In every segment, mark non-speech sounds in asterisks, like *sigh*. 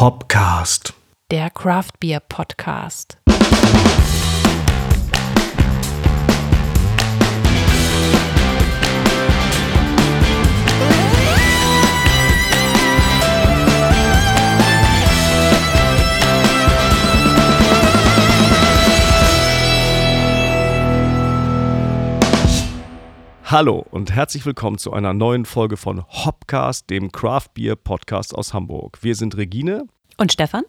Hopcast. Der Craft Beer Podcast. Hallo und herzlich willkommen zu einer neuen Folge von Hopcast, dem Craft Beer Podcast aus Hamburg. Wir sind Regine Und Stefan?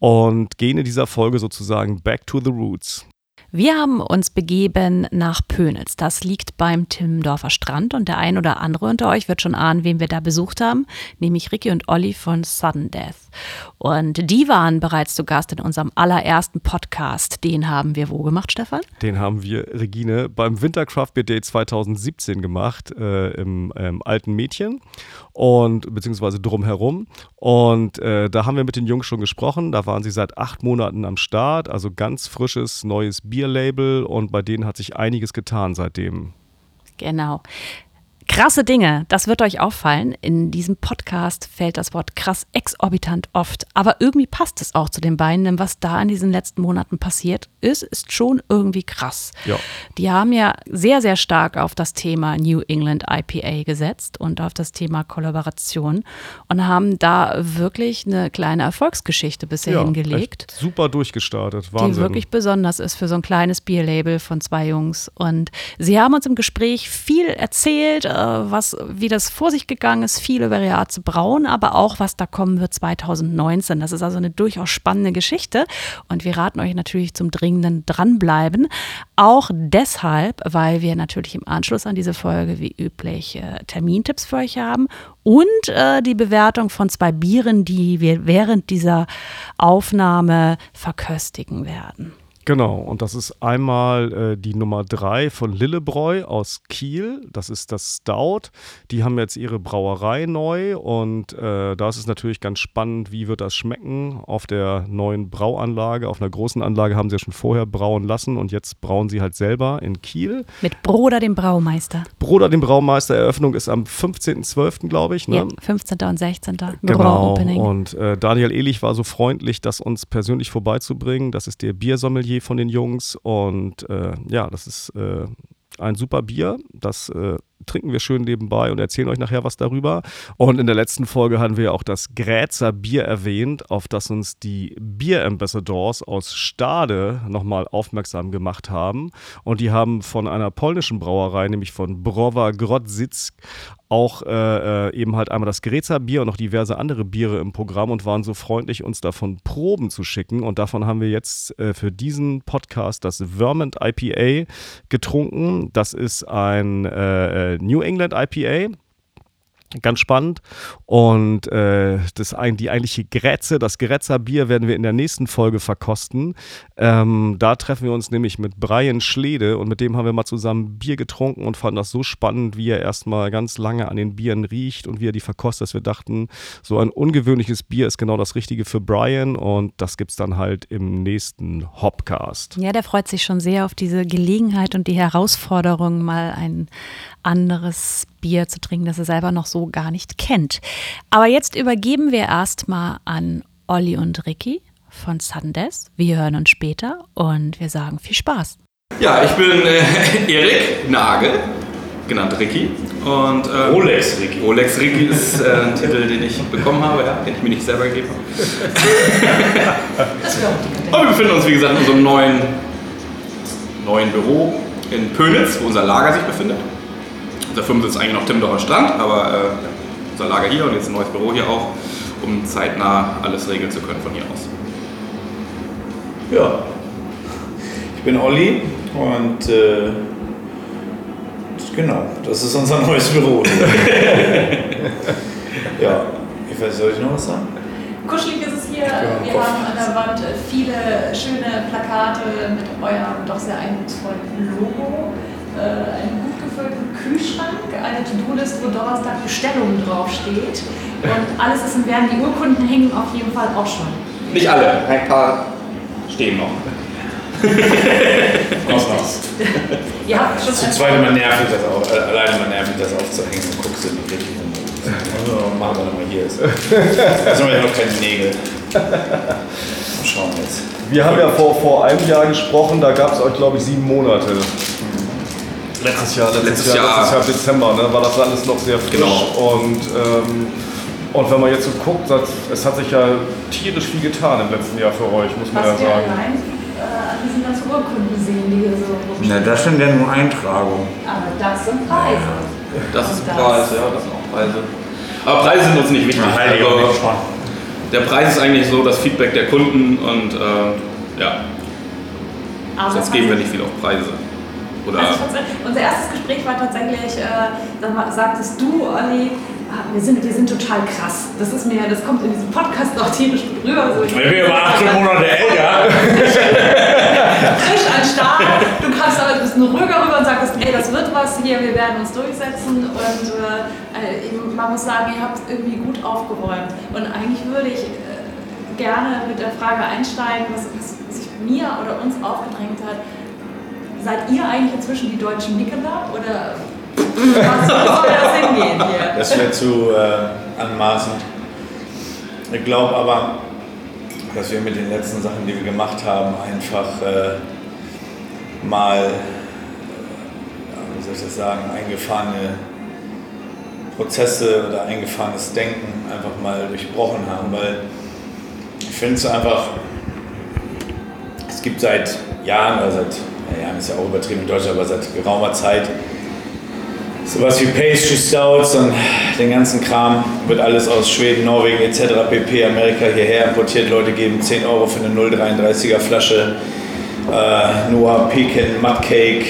und gehen in dieser Folge sozusagen back to the roots. Wir haben uns begeben nach Pönitz. Das liegt beim Timmendorfer Strand und der ein oder andere unter euch wird schon ahnen, wen wir da besucht haben, nämlich Ricky und Olli von Sudden Death. Und die waren bereits zu Gast in unserem allerersten Podcast. Den haben wir wo gemacht, Stefan? Den haben wir, Regine, beim Winter Craft Beer Day 2017 gemacht, äh, im ähm, Alten Mädchen und beziehungsweise drumherum. Und äh, da haben wir mit den Jungs schon gesprochen. Da waren sie seit acht Monaten am Start, also ganz frisches neues Bierlabel und bei denen hat sich einiges getan seitdem. Genau. Krasse Dinge, das wird euch auffallen. In diesem Podcast fällt das Wort krass exorbitant oft. Aber irgendwie passt es auch zu den beiden, denn was da in diesen letzten Monaten passiert ist, ist schon irgendwie krass. Ja. Die haben ja sehr, sehr stark auf das Thema New England IPA gesetzt und auf das Thema Kollaboration und haben da wirklich eine kleine Erfolgsgeschichte bisher Ja, hingelegt super durchgestartet. die Wahnsinn. wirklich besonders ist für so ein kleines Bierlabel von zwei Jungs. Und sie haben uns im Gespräch viel erzählt, äh, was, wie das vor sich gegangen ist, viel über ihre Art zu brauen, aber auch, was da kommen wird 2019. Das ist also eine durchaus spannende Geschichte. Und wir raten euch natürlich zum dringenden Dranbleiben. Auch deshalb, weil wir natürlich im Anschluss an diese Folge wie üblich äh, Termintipps für euch haben und äh, die Bewertung von zwei Bieren, die wir während dieser Aufnahme verköstigen werden. Genau, und das ist einmal äh, die Nummer 3 von Lillebräu aus Kiel. Das ist das Stout. Die haben jetzt ihre Brauerei neu und äh, da ist es natürlich ganz spannend, wie wird das schmecken auf der neuen Brauanlage. Auf einer großen Anlage haben sie ja schon vorher brauen lassen und jetzt brauen sie halt selber in Kiel. Mit Broder, dem Braumeister. Bruder dem Braumeister, Eröffnung ist am 15.12., glaube ich. Ne? Ja, 15. und 16. Genau. Und äh, Daniel Ehlich war so freundlich, das uns persönlich vorbeizubringen. Das ist der Biersommelier von den Jungs. Und äh, ja, das ist äh, ein super Bier. Das äh, trinken wir schön nebenbei und erzählen euch nachher was darüber. Und in der letzten Folge haben wir auch das Grätzer Bier erwähnt, auf das uns die Bier Ambassadors aus Stade nochmal aufmerksam gemacht haben. Und die haben von einer polnischen Brauerei, nämlich von Browa Grodzic, auch äh, äh, eben halt einmal das Grezer Bier und noch diverse andere Biere im Programm und waren so freundlich, uns davon Proben zu schicken. Und davon haben wir jetzt äh, für diesen Podcast das Vermont IPA getrunken. Das ist ein äh, äh, New England IPA. Ganz spannend. Und äh, das, die eigentliche Grätze, das Grätzer Bier werden wir in der nächsten Folge verkosten. Ähm, da treffen wir uns nämlich mit Brian Schlede und mit dem haben wir mal zusammen Bier getrunken und fanden das so spannend, wie er erstmal ganz lange an den Bieren riecht und wie er die verkostet, dass wir dachten, so ein ungewöhnliches Bier ist genau das Richtige für Brian und das gibt es dann halt im nächsten Hopcast. ja, der freut sich schon sehr auf diese Gelegenheit und die Herausforderung, mal ein anderes Bier zu trinken, das er selber noch so gar nicht kennt. Aber jetzt übergeben wir erstmal an Olli und Ricky von Sundays. Wir hören uns später und wir sagen viel Spaß. Ja, ich bin äh, *laughs* Erik Nagel, genannt Ricky. Und, ähm, Rolex Ricky. Rolex Ricky ist äh, ein Titel, den ich bekommen habe, ja, den ich mir nicht selber gegeben habe. *laughs* Und wir befinden uns, wie gesagt, in unserem neuen, neuen Büro in Pönitz, wo unser Lager sich befindet. Unser Firmensitz ist eigentlich noch Timmendorfer Strand, aber äh, unser Lager hier und jetzt ein neues Büro hier auch, um zeitnah alles regeln zu können von hier aus. Ja. Ich bin Olli und äh, genau, das ist unser *laughs* neues Büro. *laughs* ja, ich weiß, soll ich noch was sagen? Kuschelig ist es hier. Ja, Wir Kopf. haben an der Wand viele schöne Plakate mit eurem doch sehr eindrucksvollen Logo, äh, gut gefüllten Kühlschrank, eine To-Do-List, wo Donnerstag Bestellungen draufsteht. Und alles ist im Werden. Die Urkunden hängen auf jeden Fall auch schon. Nicht alle, ein paar stehen noch. *laughs* Ausmaß. Habt schon Zu ein- zweit immer nervig das auch, äh, alleine mal nervig das aufzuhängen und guckst du nicht richtig rum. Also machen wir nochmal hier. Jetzt haben wir ja noch keine Nägel. Mal schauen jetzt. Wir haben ja vor, vor einem Jahr gesprochen, da gab es euch, glaube ich, sieben Monate. Letztes Jahr, letztes, Letztes Jahr, Jahr. letztes Jahr Dezember, ne, war das alles noch sehr frisch. Genau. Und, ähm, und wenn man jetzt so guckt, das, es hat sich ja tierisch viel getan im letzten Jahr für euch, muss man ja Was wir sagen. allein äh, an diesen ganzen Urkunden sehen, die hier so rumstehen. Na, das sind ja nur Eintragungen. Aber das sind Preise. Das ist Das. Preis, ja, das sind auch Preise. Aber Preise sind uns nicht wichtig. Also, der Preis ist eigentlich so das Feedback der Kunden und äh, ja, Aber sonst geben wir nicht viel auf Preise. Oder Also unser erstes Gespräch war tatsächlich, äh, da sagtest du, Olli, ah, wir sind, wir sind total krass. Das ist mir, das kommt in diesem Podcast auch tierisch gut rüber. So, Ich bin aber 18 Monate älter. frisch an Start. Du kamst aber ein bisschen ruhiger rüber und sagtest, ey, das wird was hier, wir werden uns durchsetzen. Und äh, äh, man muss sagen, ihr habt irgendwie gut aufgeräumt. Und eigentlich würde ich äh, gerne mit der Frage einsteigen, was, was sich mir oder uns aufgedrängt hat. Seid ihr eigentlich inzwischen die deutschen Nikola oder was soll das hingehen hier? Das wäre zu äh, anmaßend. Ich glaube aber, dass wir mit den letzten Sachen, die wir gemacht haben, einfach äh, mal, äh, wie soll ich das sagen, eingefahrene Prozesse oder eingefahrenes Denken einfach mal durchbrochen haben, weil ich finde es einfach, es gibt seit Jahren, oder seit, ja, Jahren ist ja auch übertrieben in Deutschland, aber seit geraumer Zeit sowas wie Pastry Stouts und den ganzen Kram wird alles aus Schweden, Norwegen etc. pp. Amerika hierher importiert. Leute geben 10 Euro für eine 0,33er Flasche äh, Noah Pekin Mud Cake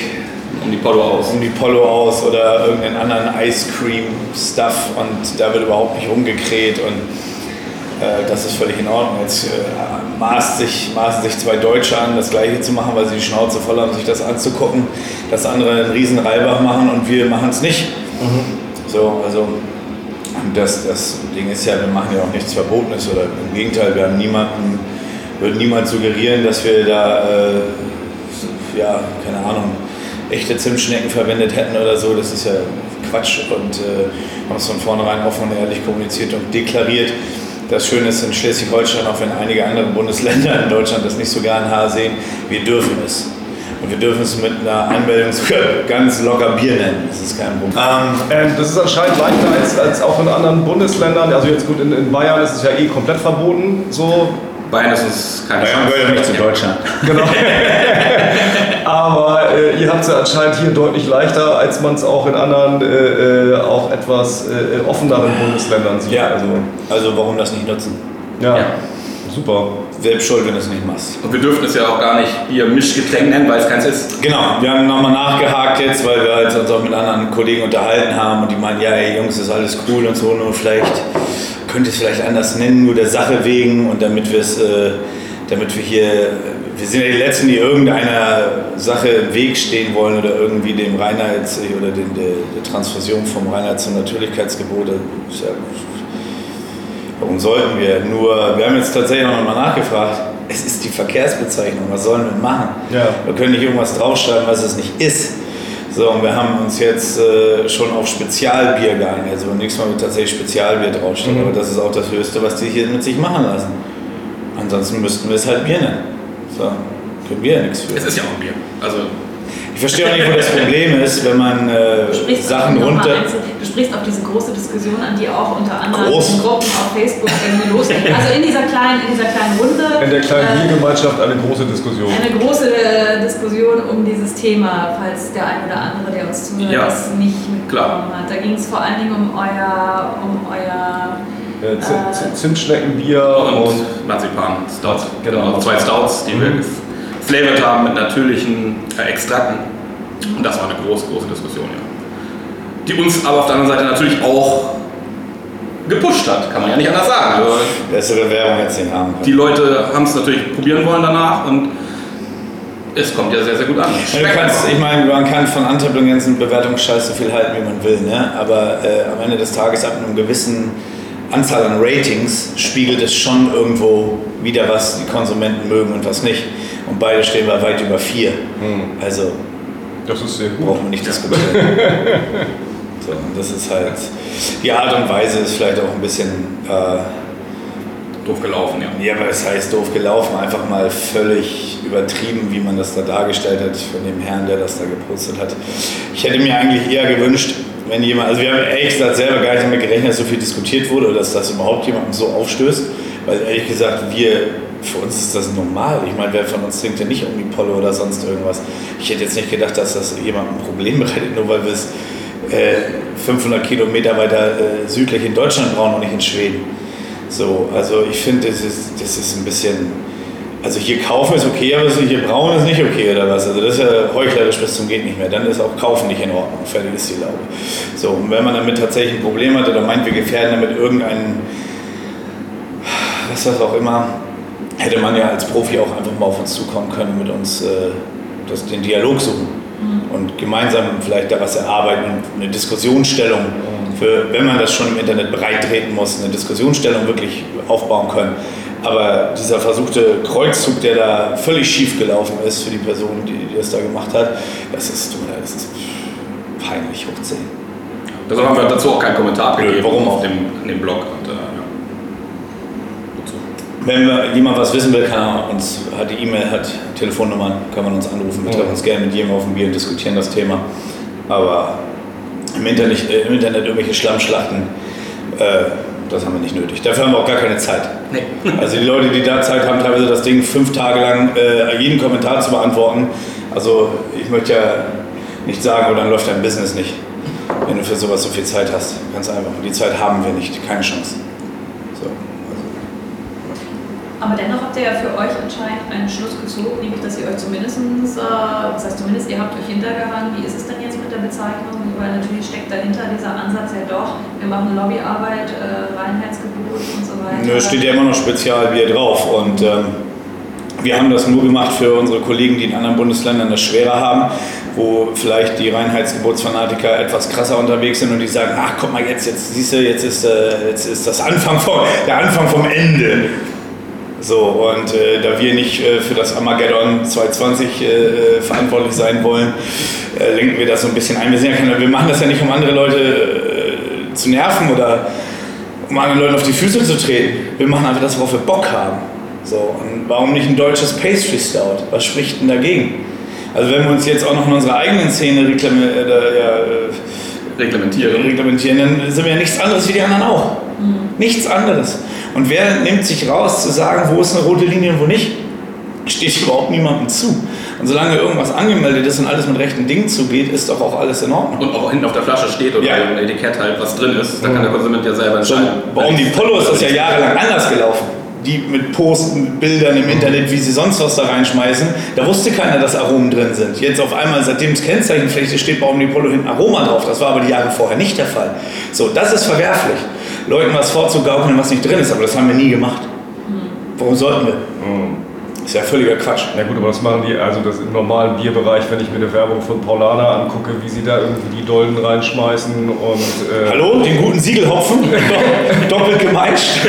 um die Polo aus. um die Polo aus oder irgendeinen anderen Ice Cream Stuff und da wird überhaupt nicht rumgekräht und äh, das ist völlig in Ordnung. Jetzt äh, maßt sich, maßen sich zwei Deutsche an, das gleiche zu machen, weil sie die Schnauze voll haben, sich das anzugucken, dass andere einen riesen Reibach machen und wir machen es nicht. So, also das, das Ding ist ja, wir machen ja auch nichts Verbotenes oder im Gegenteil, wir haben niemanden, würden niemand suggerieren, dass wir da, äh, ja, keine Ahnung, echte Zimtschnecken verwendet hätten oder so. Das ist ja Quatsch und äh, haben es von vornherein offen und ehrlich kommuniziert und deklariert. Das Schöne ist in Schleswig-Holstein, auch wenn einige andere Bundesländer in Deutschland das nicht so gern Haar sehen, wir dürfen es. Und wir dürfen es mit einer Anmeldung sogar ganz locker Bier nennen. Das ist kein Problem. Ähm, Ähm, das ist anscheinend leichter als, als auch in anderen Bundesländern. Also jetzt gut, in, in Bayern ist es ja eh komplett verboten. So, Bayern ist uns keine Bayern Chance. gehört ja nicht zu Deutschland. genau. *laughs* Aber äh, ihr habt es ja anscheinend hier deutlich leichter, als man es auch in anderen, äh, äh, auch etwas äh, offeneren Bundesländern sieht. Ja, Also, also warum das nicht nutzen? ja, Ja. super. Selbst schuld, wenn du es nicht machst. Und wir dürfen es ja auch gar nicht Bier Mischgetränk nennen, weil es keins ist. Genau, wir haben nochmal nachgehakt jetzt, weil wir halt uns auch mit anderen Kollegen unterhalten haben und die meinen, ja ey Jungs, ist alles cool und so, nur vielleicht könnt ihr es vielleicht anders nennen, nur der Sache wegen und damit wir es, äh, damit wir hier, wir sind ja die Letzten, die irgendeiner Sache im Weg stehen wollen oder irgendwie dem Reinheits- oder den, der, der Transfusion vom Reinheits- und Natürlichkeitsgebot. ja- Warum sollten wir? Nur, wir haben jetzt tatsächlich noch mal nachgefragt. Es ist die Verkehrsbezeichnung. Was sollen wir machen? Ja. Wir können nicht irgendwas draufschreiben, was es nicht ist. So, und wir haben uns jetzt äh, schon auf Spezialbier geeinigt. Also beim nächsten Mal wird tatsächlich Spezialbier draufstehen. Mhm. Aber das ist auch das Höchste, was die hier mit sich machen lassen. Ansonsten müssten wir es halt Bier nennen. So, können wir ja nichts für. Es ist ja auch ein Bier. Also Ich verstehe auch nicht, wo das Problem ist, wenn man äh, Sachen runter. du sprichst auf diese große Diskussion an, die auch unter anderem Groß. in Gruppen auf Facebook irgendwie losgeht. Also in dieser kleinen, in dieser kleinen Runde. In der kleinen äh, Biergemeinschaft eine große Diskussion. eine große äh, Diskussion um dieses Thema, falls der ein oder andere, der uns zuhört, Ja, das nicht mitbekommen klar. hat. Da ging es vor allen Dingen um euer, um euer Äh, Zimtschneckenbier und, und, Marzipan Stout. Genau. Also zwei Stouts, die wir Mhm. geflavored haben mit natürlichen äh, Extrakten. Und das war eine große, große Diskussion, ja. Die uns aber auf der anderen Seite natürlich auch gepusht hat, kann man ja nicht anders sagen. Also Bessere Werbung als den können. die Leute haben es natürlich probieren wollen danach und es kommt ja sehr, sehr gut an. Ja, kannst, ich meine, man kann von Antiblongens und Bewertungsscheiß so viel halten, wie man will, ne? aber äh, am Ende des Tages ab einer gewissen Anzahl an Ratings spiegelt es schon irgendwo wieder, was die Konsumenten mögen und was nicht. Und beide stehen bei weit über vier. Also das ist sehr gut. brauchen wir nicht diskutieren. *laughs* so, und das ist halt, die Art und Weise ist vielleicht auch ein bisschen äh, Doof gelaufen, ja. Ja, aber es heißt doof gelaufen, einfach mal völlig übertrieben, wie man das da dargestellt hat von dem Herrn, der das da gepostet hat. Ich hätte mir eigentlich eher gewünscht, wenn jemand, also wir haben ehrlich gesagt selber gar nicht damit gerechnet, dass so viel diskutiert wurde oder dass das überhaupt jemandem so aufstößt, weil ehrlich gesagt, wir, für uns ist das normal. Ich meine, wer von uns trinkt ja nicht Omnipollo oder sonst irgendwas. Ich hätte jetzt nicht gedacht, dass das jemandem ein Problem bereitet, nur weil wir es äh, 500 Kilometer weiter äh, südlich in Deutschland brauchen und nicht in Schweden. So, also ich finde, das ist, das ist ein bisschen, also hier kaufen ist okay, aber hier brauen ist nicht okay oder was. Also das ist ja heuchlerisch bis zum geht nicht mehr. Dann ist auch kaufen nicht in Ordnung. Fertig ist die Laube. So, und wenn man damit tatsächlich ein Problem hat oder meint, wir gefährden damit irgendeinen, was das auch immer, hätte man ja als Profi auch einfach mal auf uns zukommen können, mit uns äh, das, den Dialog suchen und gemeinsam vielleicht da was erarbeiten eine Diskussionsstellung, für, wenn man das schon im Internet bereittreten muss, eine Diskussionsstellung wirklich aufbauen können. Aber dieser versuchte Kreuzzug, der da völlig schief gelaufen ist für die Person, die, die das da gemacht hat, das ist, das ist peinlich hoch 10. Deshalb haben wir dazu auch keinen Kommentar Nö, gegeben warum auf dem, in dem Blog. Und, äh, ja. Wenn wir, jemand was wissen will, kann er uns, hat die E-Mail, hat Telefonnummern, kann man uns anrufen. Wir treffen uns gerne mit jedem auf dem Bier und diskutieren das Thema. Aber im Internet, äh, im Internet irgendwelche Schlammschlachten, äh, das haben wir nicht nötig. Dafür haben wir auch gar keine Zeit. Nee. *laughs* Also die Leute, die da Zeit haben, teilweise das Ding fünf Tage lang äh, jeden Kommentar zu beantworten. Also ich möchte ja nicht sagen, aber dann läuft dein Business nicht, wenn du für sowas so viel Zeit hast. Ganz einfach. Und die Zeit haben wir nicht, keine Chance. Aber dennoch habt ihr ja für euch anscheinend einen Schluss gezogen, nämlich dass ihr euch zumindest, äh, was heißt zumindest, ihr habt euch hintergehangen, wie ist es denn jetzt mit der Bezeichnung? Weil natürlich steckt dahinter dieser Ansatz ja doch, wir machen Lobbyarbeit, äh, Reinheitsgebot und so weiter. Nö, steht ja immer noch Spezialbier drauf und ähm, wir haben das nur gemacht für unsere Kollegen, die in anderen Bundesländern das schwerer haben, wo vielleicht die Reinheitsgebotsfanatiker etwas krasser unterwegs sind und die sagen, ach guck mal jetzt, jetzt siehst du, jetzt ist, äh, jetzt ist das Anfang vom, der Anfang vom Ende. So, und äh, da wir nicht äh, für das Armageddon 220 äh, verantwortlich sein wollen, äh, lenken wir das so ein bisschen ein. Wir, sind ja keine, wir machen das ja nicht, um andere Leute äh, zu nerven oder um anderen Leuten auf die Füße zu treten. Wir machen einfach das, worauf wir Bock haben. So, und warum nicht ein deutsches Pastry Stout? Was spricht denn dagegen? Also wenn wir uns jetzt auch noch in unserer eigenen Szene reklame, äh, ja, äh, Reglementieren. reglementieren, dann sind wir ja nichts anderes wie die anderen auch. Nichts anderes. Und wer nimmt sich raus zu sagen, wo ist eine rote Linie und wo nicht? Steht überhaupt niemandem zu. Und solange irgendwas angemeldet ist und alles mit rechten Dingen zugeht, ist doch auch alles in Ordnung. Und auch hinten auf der Flasche steht oder Ja. im Etikett halt, was drin ist. Da kann der Konsument ja selber So, entscheiden. bei Um die Polo ist das ja jahrelang anders gelaufen. Die mit Posten, mit Bildern im Internet, wie sie sonst was da reinschmeißen. Da wusste keiner, dass Aromen drin sind. Jetzt auf einmal, seitdem es Kennzeichenfläche steht, bei Um die Polo hinten Aroma drauf. Das war aber die Jahre vorher nicht der Fall. So, das ist verwerflich. Leuten was vorzugaukeln, was nicht drin ist, aber das haben wir nie gemacht. Warum sollten wir? Ist ja völliger Quatsch. Na gut, aber das machen die, also das im normalen Bierbereich, wenn ich mir eine Werbung von Paulana angucke, wie sie da irgendwie die Dolden reinschmeißen und. Äh, Hallo, den guten Siegelhopfen, *laughs* doppelt gemeischt. *laughs*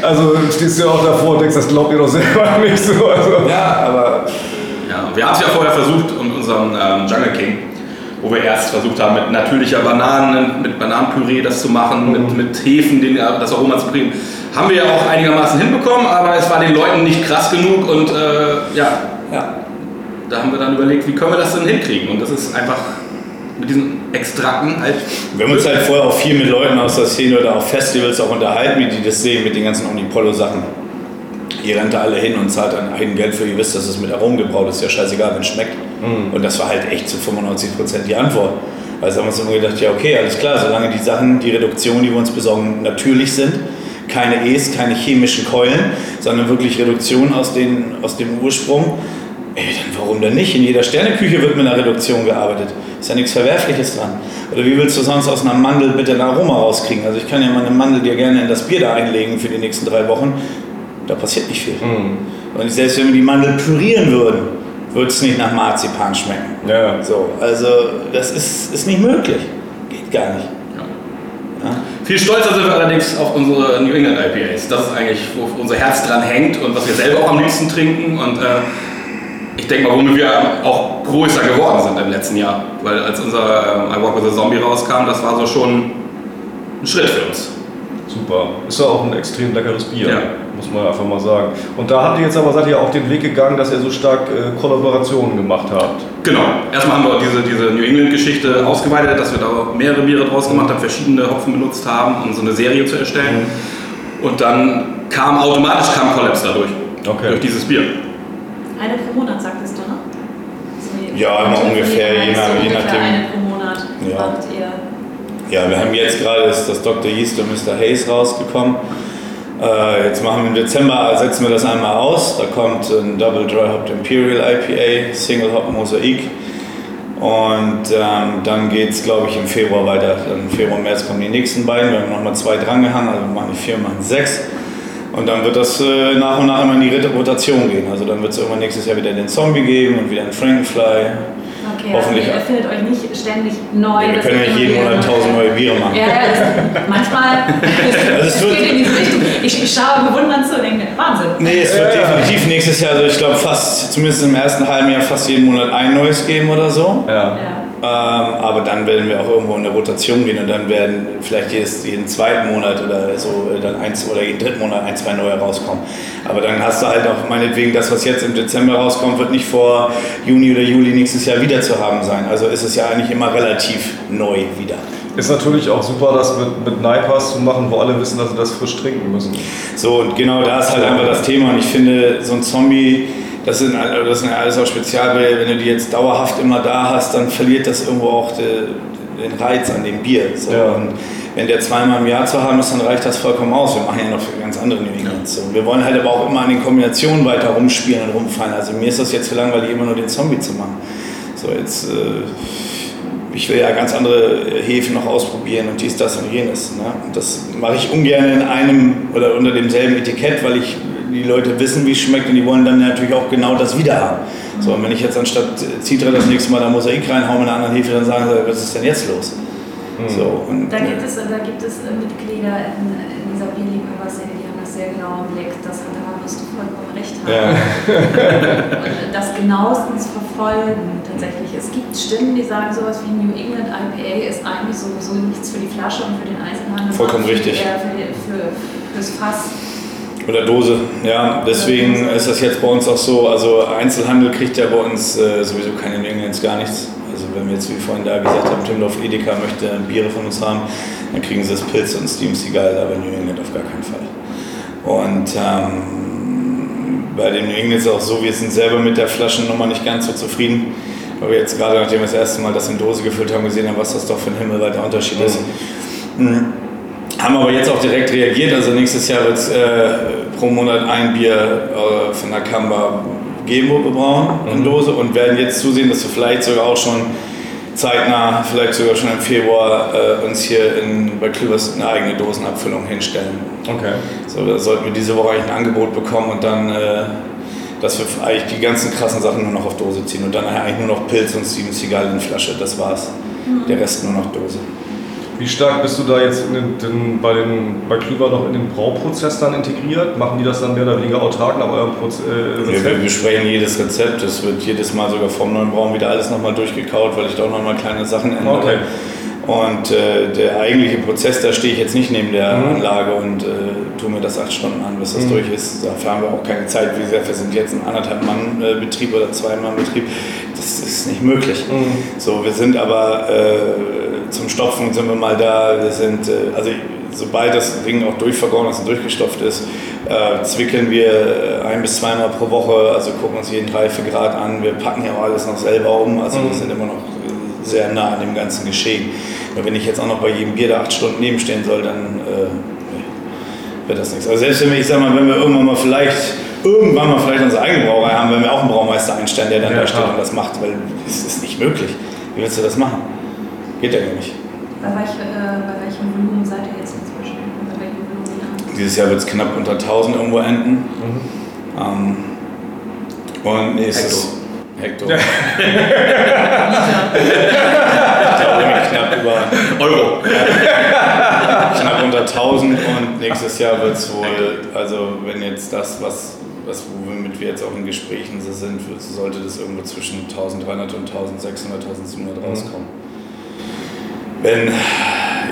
Also stehst du ja auch davor und denkst, das glaubt ihr doch selber nicht so. Also. Ja, aber Ja, wir haben es ja vorher versucht in unserem ähm, Jungle King, wo wir erst versucht haben, mit natürlicher Bananen, mit Bananenpüree das zu machen, mit, mit Hefen den, das Aroma zu bringen. Haben wir ja auch einigermaßen hinbekommen, aber es war den Leuten nicht krass genug und äh, ja, ja, da haben wir dann überlegt, wie können wir das denn hinkriegen? Und das ist einfach mit diesen Extrakten halt. Wir haben uns halt vorher auch viel mit Leuten aus der Szene oder auf Festivals auch unterhalten, wie die das sehen mit den ganzen Omnipollo-Sachen. Ihr rennt da alle hin und zahlt dann eigen Geld für, ihr wisst, dass es mit Aromen gebraut ist, ist ja scheißegal, wenn es schmeckt. Und das war halt echt zu 95% die Antwort. Also haben wir uns immer gedacht, ja okay, alles klar, solange die Sachen, die Reduktion, die wir uns besorgen, natürlich sind, keine E's, keine chemischen Keulen, sondern wirklich Reduktion aus, den, aus dem Ursprung, ey, dann warum denn nicht? In jeder Sterneküche wird mit einer Reduktion gearbeitet. Ist ja nichts Verwerfliches dran. Oder wie willst du sonst aus einer Mandel bitte ein Aroma rauskriegen? Also ich kann ja mal eine Mandel dir gerne in das Bier da einlegen für die nächsten drei Wochen. Da passiert nicht viel. Und selbst wenn wir die Mandel pürieren würden, würde es nicht nach Marzipan schmecken. Ja. So, also das ist, ist nicht möglich. Geht gar nicht. Ja. Viel stolzer sind wir allerdings auf unsere New England IPAs. Das ist eigentlich, wo unser Herz dran hängt und was wir selber auch am liebsten trinken. Und äh, ich denke mal, womit wir auch größer geworden sind im letzten Jahr. Weil als unser ähm, I Walk with a Zombie rauskam, das war so schon ein Schritt für uns. Super. Ist ja auch ein extrem leckeres Bier, Ja. Muss man einfach mal sagen. Und da habt ihr jetzt aber, seid ihr auch den Weg gegangen, dass ihr so stark äh, Kollaborationen gemacht habt. Genau. Erstmal haben wir diese, diese New England-Geschichte ausgeweitet, dass wir da mehrere Biere draus gemacht haben, verschiedene Hopfen benutzt haben, um so eine Serie zu erstellen. Und dann kam automatisch kam Collapse dadurch. Okay. Durch dieses Bier. Eine pro Monat, sagtest du, ne? So, Ja, immer also ungefähr, je nach- je nachdem. Eine pro Monat Ja. macht ihr. Ja, wir haben jetzt gerade das, das Dr. Yeast und Mr. Hayes rausgekommen. Äh, jetzt machen wir im Dezember, setzen wir das einmal aus. Da kommt ein Double Dry Hopped Imperial IPA, Single Hop Mosaik. Und ähm, dann geht es, glaube ich, im Februar weiter. Im Februar, März kommen die nächsten beiden. Wir haben nochmal zwei drangehangen, also machen nicht vier, machen sechs. Und dann wird das äh, nach und nach immer in die Rotation gehen. Also dann wird es irgendwann nächstes Jahr wieder den Zombie geben und wieder einen Frankenfly. Okay, Hoffentlich. also ihr erfindet euch nicht ständig neu. wir dass können ja immer jeden Monat tausend neue Biere machen. Ja, ja, das, manchmal *laughs* Also es wird- geht in diese Richtung. Ich, ich schaue bewundernd zu und denke, Wahnsinn. Nee, es wird definitiv nächstes Jahr, also ich glaube fast, zumindest im ersten halben Jahr fast jeden Monat ein neues geben oder so. Ja. Ähm, aber dann werden wir auch irgendwo in eine Rotation gehen und dann werden vielleicht jedes, jeden zweiten Monat oder so äh, dann eins oder jeden dritten Monat ein, zwei neue rauskommen. Aber dann hast du halt auch meinetwegen das, was jetzt im Dezember rauskommt, wird nicht vor Juni oder Juli nächstes Jahr wieder zu haben sein. Also ist es ja eigentlich immer relativ neu wieder. Ist natürlich auch super, das mit, mit Naipas zu machen, wo alle wissen, dass sie das frisch trinken müssen. So, und genau da ist halt einfach das Thema. Und ich finde, so ein Zombie, das sind, all- das sind ja alles auch Spezialbier. Wenn du die jetzt dauerhaft immer da hast, dann verliert das irgendwo auch de, den Reiz an dem Bier. So. Ja. Und wenn der zweimal im Jahr zu haben ist, dann reicht das vollkommen aus. Wir machen ja noch ganz andere New Englands. So. Wir wollen halt aber auch immer an den Kombinationen weiter rumspielen und rumfallen. Also mir ist das jetzt zu langweilig, immer nur den Zombie zu machen. So, jetzt. Äh, ich will ja ganz andere Hefen noch ausprobieren und dies, das und jenes. Ne? Und das mache ich ungern in einem oder unter demselben Etikett, weil ich die Leute wissen, wie es schmeckt und die wollen dann natürlich auch genau das wieder haben. So, und wenn ich jetzt anstatt Citra das nächste Mal da Mosaik reinhaue mit einer anderen Hefe, dann sagen sie, was ist denn jetzt los? So, und, Da gibt es, da gibt es äh, Mitglieder in, in dieser Bierliebhaber-Szene, die haben das sehr genau im Blick. Das hat da wirst du vollkommen recht haben. ja. *laughs* Und das genauestens verfolgen tatsächlich. Es gibt Stimmen, die sagen, sowas wie New England IPA ist eigentlich sowieso nichts für die Flasche und für den Einzelhandel. Vollkommen richtig. Eher für, die, für, fürs Fass. Oder Dose, ja. Deswegen ist das jetzt bei uns auch so. Also Einzelhandel kriegt ja bei uns äh, sowieso keine New Englands gar nichts. Also wenn wir jetzt wie vorhin da gesagt haben, Timdorf Edeka möchte Biere von uns haben, dann kriegen sie das Pilz und Steam Seagal, aber New England auf gar keinen Fall. Und ähm, bei den New England ist es auch so, wir sind selber mit der Flaschennummer nicht ganz so zufrieden. Weil wir jetzt gerade, nachdem wir das erste Mal das in Dose gefüllt haben, gesehen haben, was das doch für ein himmelweiter Unterschied ist. Mhm. Haben aber jetzt auch direkt reagiert. Also nächstes Jahr wird es äh, pro Monat ein Bier äh, von der Kamba geben, wo wir brauchen, in Dose. Und werden jetzt zusehen, dass wir vielleicht sogar auch schon zeitnah, vielleicht sogar schon im Februar, äh, uns hier in, bei Klüvers eine eigene Dosenabfüllung hinstellen. Okay. So, da sollten wir diese Woche eigentlich ein Angebot bekommen und dann, äh, dass wir eigentlich die ganzen krassen Sachen nur noch auf Dose ziehen. Und dann eigentlich nur noch Pilz und Steven Seagal in Flasche. Das war's. Der Rest nur noch Dose. Wie stark bist du da jetzt in den, den, bei, den, bei Klüver noch in den Brauprozess dann integriert? Machen die das dann mehr oder weniger autark nach eurem Proz äh, Wir, wir Rezept? besprechen jedes Rezept. Es wird jedes Mal sogar vom neuen Brauen wieder alles nochmal durchgekaut, weil ich da auch nochmal kleine Sachen ändere. Okay. Und äh, der eigentliche Prozess, da stehe ich jetzt nicht neben der Mhm. Anlage und äh, tue mir das acht Stunden an, bis das Mhm. durch ist. Dafür haben wir auch keine Zeit. Wie gesagt, wir sind jetzt ein anderthalb Mann äh, Betrieb oder zwei Mann Betrieb. Das ist nicht möglich. Mhm. So, wir sind aber äh, zum Stopfen sind wir mal da. Wir sind, äh, also sobald das Ding auch durchvergoren ist und durchgestopft ist, äh, zwickeln wir ein bis zweimal pro Woche, also gucken uns jeden Reifegrad an. Wir packen ja auch alles noch selber um, also wir Mhm. sind immer noch sehr nah an dem ganzen Geschehen. Nur wenn ich jetzt auch noch bei jedem Bier da acht Stunden nebenstehen soll, dann äh, wird das nichts. Also selbst wenn wir, ich sag mal, wenn wir irgendwann mal vielleicht irgendwann mal vielleicht unsere eigene Brauerei haben, wenn wir auch einen Braumeister einstellen, der dann Ja, da steht klar. und das macht, weil es ist nicht möglich. Wie willst du das machen? Geht ja gar nicht. Bei, welch, äh, bei welchem Volumen seid ihr jetzt inzwischen? Bei welchem Volumen? Dieses Jahr wird es knapp unter 1000 irgendwo enden. Mhm. Ähm, und nächstes Hektar. *laughs* ich glaube nämlich knapp über Euro. knapp unter 1000 und nächstes Jahr wird es wohl, also wenn jetzt das, was, was womit wir jetzt auch in Gesprächen sind, sollte das irgendwo zwischen 1300 und 1600, 1700 rauskommen. Wenn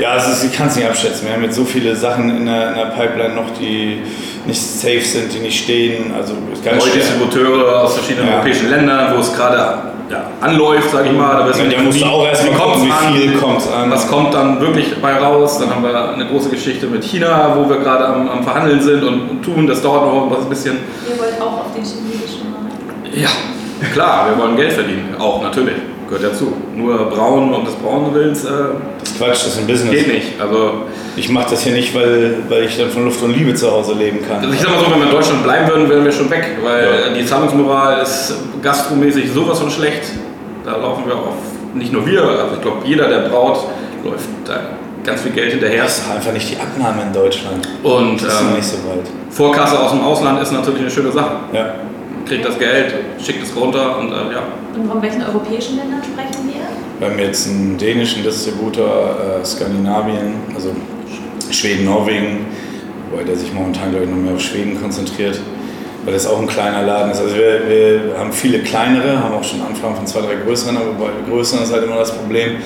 Ja, es ist, ich kann es nicht abschätzen. Wir haben jetzt so viele Sachen in der, in der Pipeline noch, die nicht safe sind, die nicht stehen. Also ist ganz Neue. Distributeure aus verschiedenen Ja. europäischen Ländern, wo es gerade ja, anläuft, sage ich mal. Da wissen wir Ja, da nicht, musst du auch erst mal kommt's gucken, wie viel kommt's an. Was kommt dann wirklich bei raus? Dann haben wir eine große Geschichte mit China, wo wir gerade am, am Verhandeln sind und, und tun. Das dauert noch ein bisschen. Ihr wollt auch auf den chinesischen Markt. Ja, klar, wir wollen Geld verdienen. Auch natürlich. Gehört dazu. Nur braun um des braunen Willens äh, Das ist Quatsch, das ist ein Business. geht nicht. Also, Ich mache das hier nicht, weil, weil ich dann von Luft und Liebe zu Hause leben kann. also ich sag mal so, wenn wir in Deutschland bleiben würden, wären wir schon weg. Weil die Zahlungsmoral ist gastromäßig sowas von schlecht. Da laufen wir auf, nicht nur wir, also ich glaube jeder, der braut, läuft da ganz viel Geld hinterher. Das ist einfach nicht die Abnahme in Deutschland. Und Das ist ähm, nicht so weit. Vorkasse aus dem Ausland ist natürlich eine schöne Sache. Ja. Kriegt das Geld, schickt es runter und äh, ja. Und von welchen europäischen Ländern sprechen wir? Wir haben jetzt einen dänischen Distributor, äh, Skandinavien, also Schweden, Norwegen, wobei der sich momentan, glaube ich, noch mehr auf Schweden konzentriert, weil das auch ein kleiner Laden ist. Also wir, wir haben viele kleinere, haben auch schon Anfragen von zwei, drei größeren, aber bei größeren ist halt immer das Problem,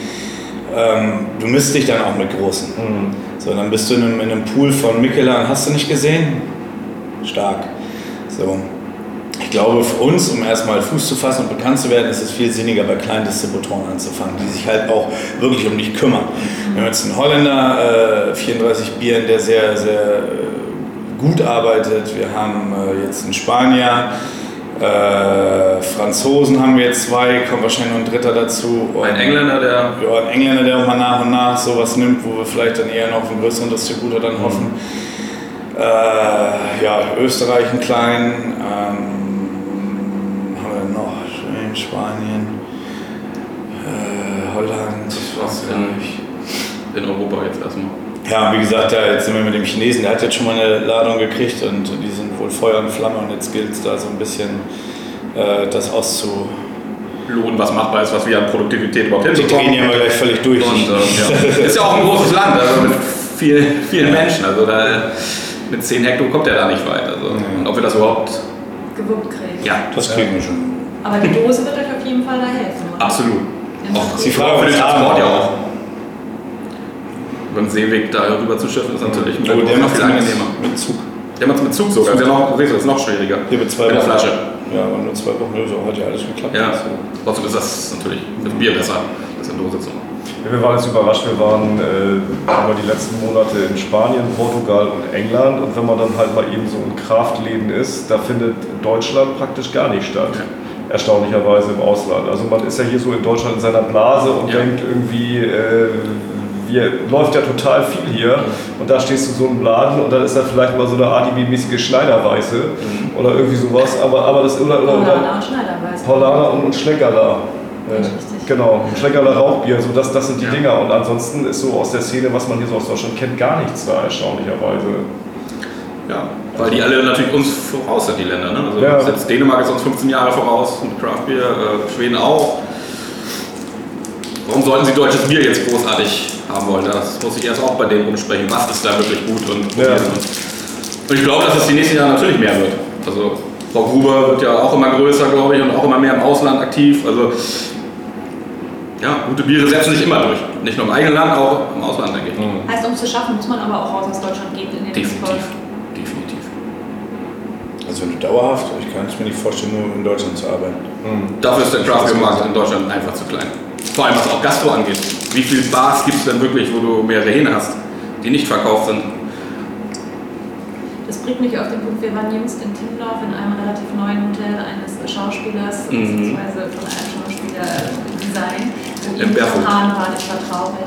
ähm, du misst dich dann auch mit großen. So, dann bist du in einem, in einem Pool von Michelin, hast du nicht gesehen? Stark. So. Ich glaube, für uns, um erstmal Fuß zu fassen und bekannt zu werden, ist es viel sinniger, bei kleinen Distributoren anzufangen, die sich halt auch wirklich um dich kümmern. Wir haben jetzt einen Holländer, äh, 34 Bieren, der sehr, sehr äh, gut arbeitet. Wir haben äh, jetzt einen Spanier, äh, Franzosen haben wir jetzt zwei, kommt wahrscheinlich noch ein dritter dazu. Und Ein Engländer, der ja, ein Engländer, der auch mal nach und nach sowas nimmt, wo wir vielleicht dann eher noch auf einen größeren Distributor dann hoffen. Äh, ja, Österreich einen kleinen, ähm, Schweden, Spanien, äh, Holland, was Frankreich. in, in Europa jetzt erstmal. Ja, wie gesagt, da jetzt sind wir mit dem Chinesen, der hat jetzt schon mal eine Ladung gekriegt und die sind wohl Feuer und Flamme und jetzt gilt es da so ein bisschen äh, das auszu... Lohn, was machbar ist, was wir an Produktivität überhaupt Die hinbekommen. drehen ja mal gleich völlig durch. Und, äh, ja. *laughs* Ist ja auch ein großes Land, also mit viel, vielen Menschen. Also da, mit 10 Hektar kommt er da nicht weit. Also, Und ob wir das überhaupt. Gewuppt kriegen. Ja, Das kriegen wir schon. Aber die Dose wird euch auf jeden Fall da helfen, oder? absolut. Ja, Auch Sie für fragen, den Transport ja auch. Über den Seeweg da rüber zu schiffen ist natürlich mit Oh, der der noch viel angenehmer. mit Zug. Der macht es mit Zug sogar. Das ist ja noch, siehst du, das ist noch schwieriger. Hier mit zwei Mit der Wochen. Flasche. Ja, aber nur zwei Wochen. So hat ja alles geklappt. Ja, So. trotzdem ist das natürlich mit Bier besser, das in Dose zu machen. Ja, wir waren jetzt überrascht, wir waren äh, über die letzten Monate in Spanien, Portugal und England und wenn man dann halt mal eben so in Kraftläden ist, da findet Deutschland praktisch gar nicht statt. Erstaunlicherweise im Ausland. Also man ist ja hier so in Deutschland in seiner Blase und Ja. denkt irgendwie, äh, wir, läuft ja total viel hier und da stehst du so im Laden und dann ist da vielleicht mal so eine ADB-mäßige Schneiderweiße oder irgendwie sowas, aber, aber das oder, oder, oder Paulaner und Schneiderweise. Paulaner und, und Schleckerler. Äh, Richtig. genau, ein Schleckerler Rauchbier, so das, das sind die Ja. Dinger. Und ansonsten ist so aus der Szene, was man hier so aus Deutschland kennt, gar nichts da, erstaunlicherweise. Ja, weil die alle natürlich uns voraus sind, die Länder. Ne? Also Ja. selbst Dänemark ist uns 15 Jahre voraus mit Craft Beer, äh, Schweden auch. Warum sollten sie deutsches Bier jetzt großartig haben wollen? Das muss ich erst auch bei denen umsprechen. Was ist da wirklich gut und Ja. probieren. Und ich glaube, dass es die nächsten Jahre natürlich mehr wird. Also Frau Gruber wird ja auch immer größer, glaube ich, und auch immer mehr im Ausland aktiv. Also ja, gute Biere setzen sich immer durch. Nicht nur im eigenen Land, auch im Ausland, denke ich. Heißt, um es zu schaffen, muss man aber auch raus aus Deutschland gehen in den Definitiv. Export. Also wenn du dauerhaft, ich kann es mir nicht vorstellen, nur in Deutschland zu arbeiten. Dafür ist der Craft Beer Markt in Deutschland einfach zu klein. Vor allem was auch Gastro angeht. Wie viele Bars gibt es denn wirklich, wo du mehrere Hähne hast, die nicht verkauft sind? Das bringt mich auf den Punkt, wir waren jüngst in Timmendorf in einem relativ neuen Hotel eines Schauspielers, Mhm. beziehungsweise von einem Schauspieler Design. Und Im. Hahn war, das war traurig.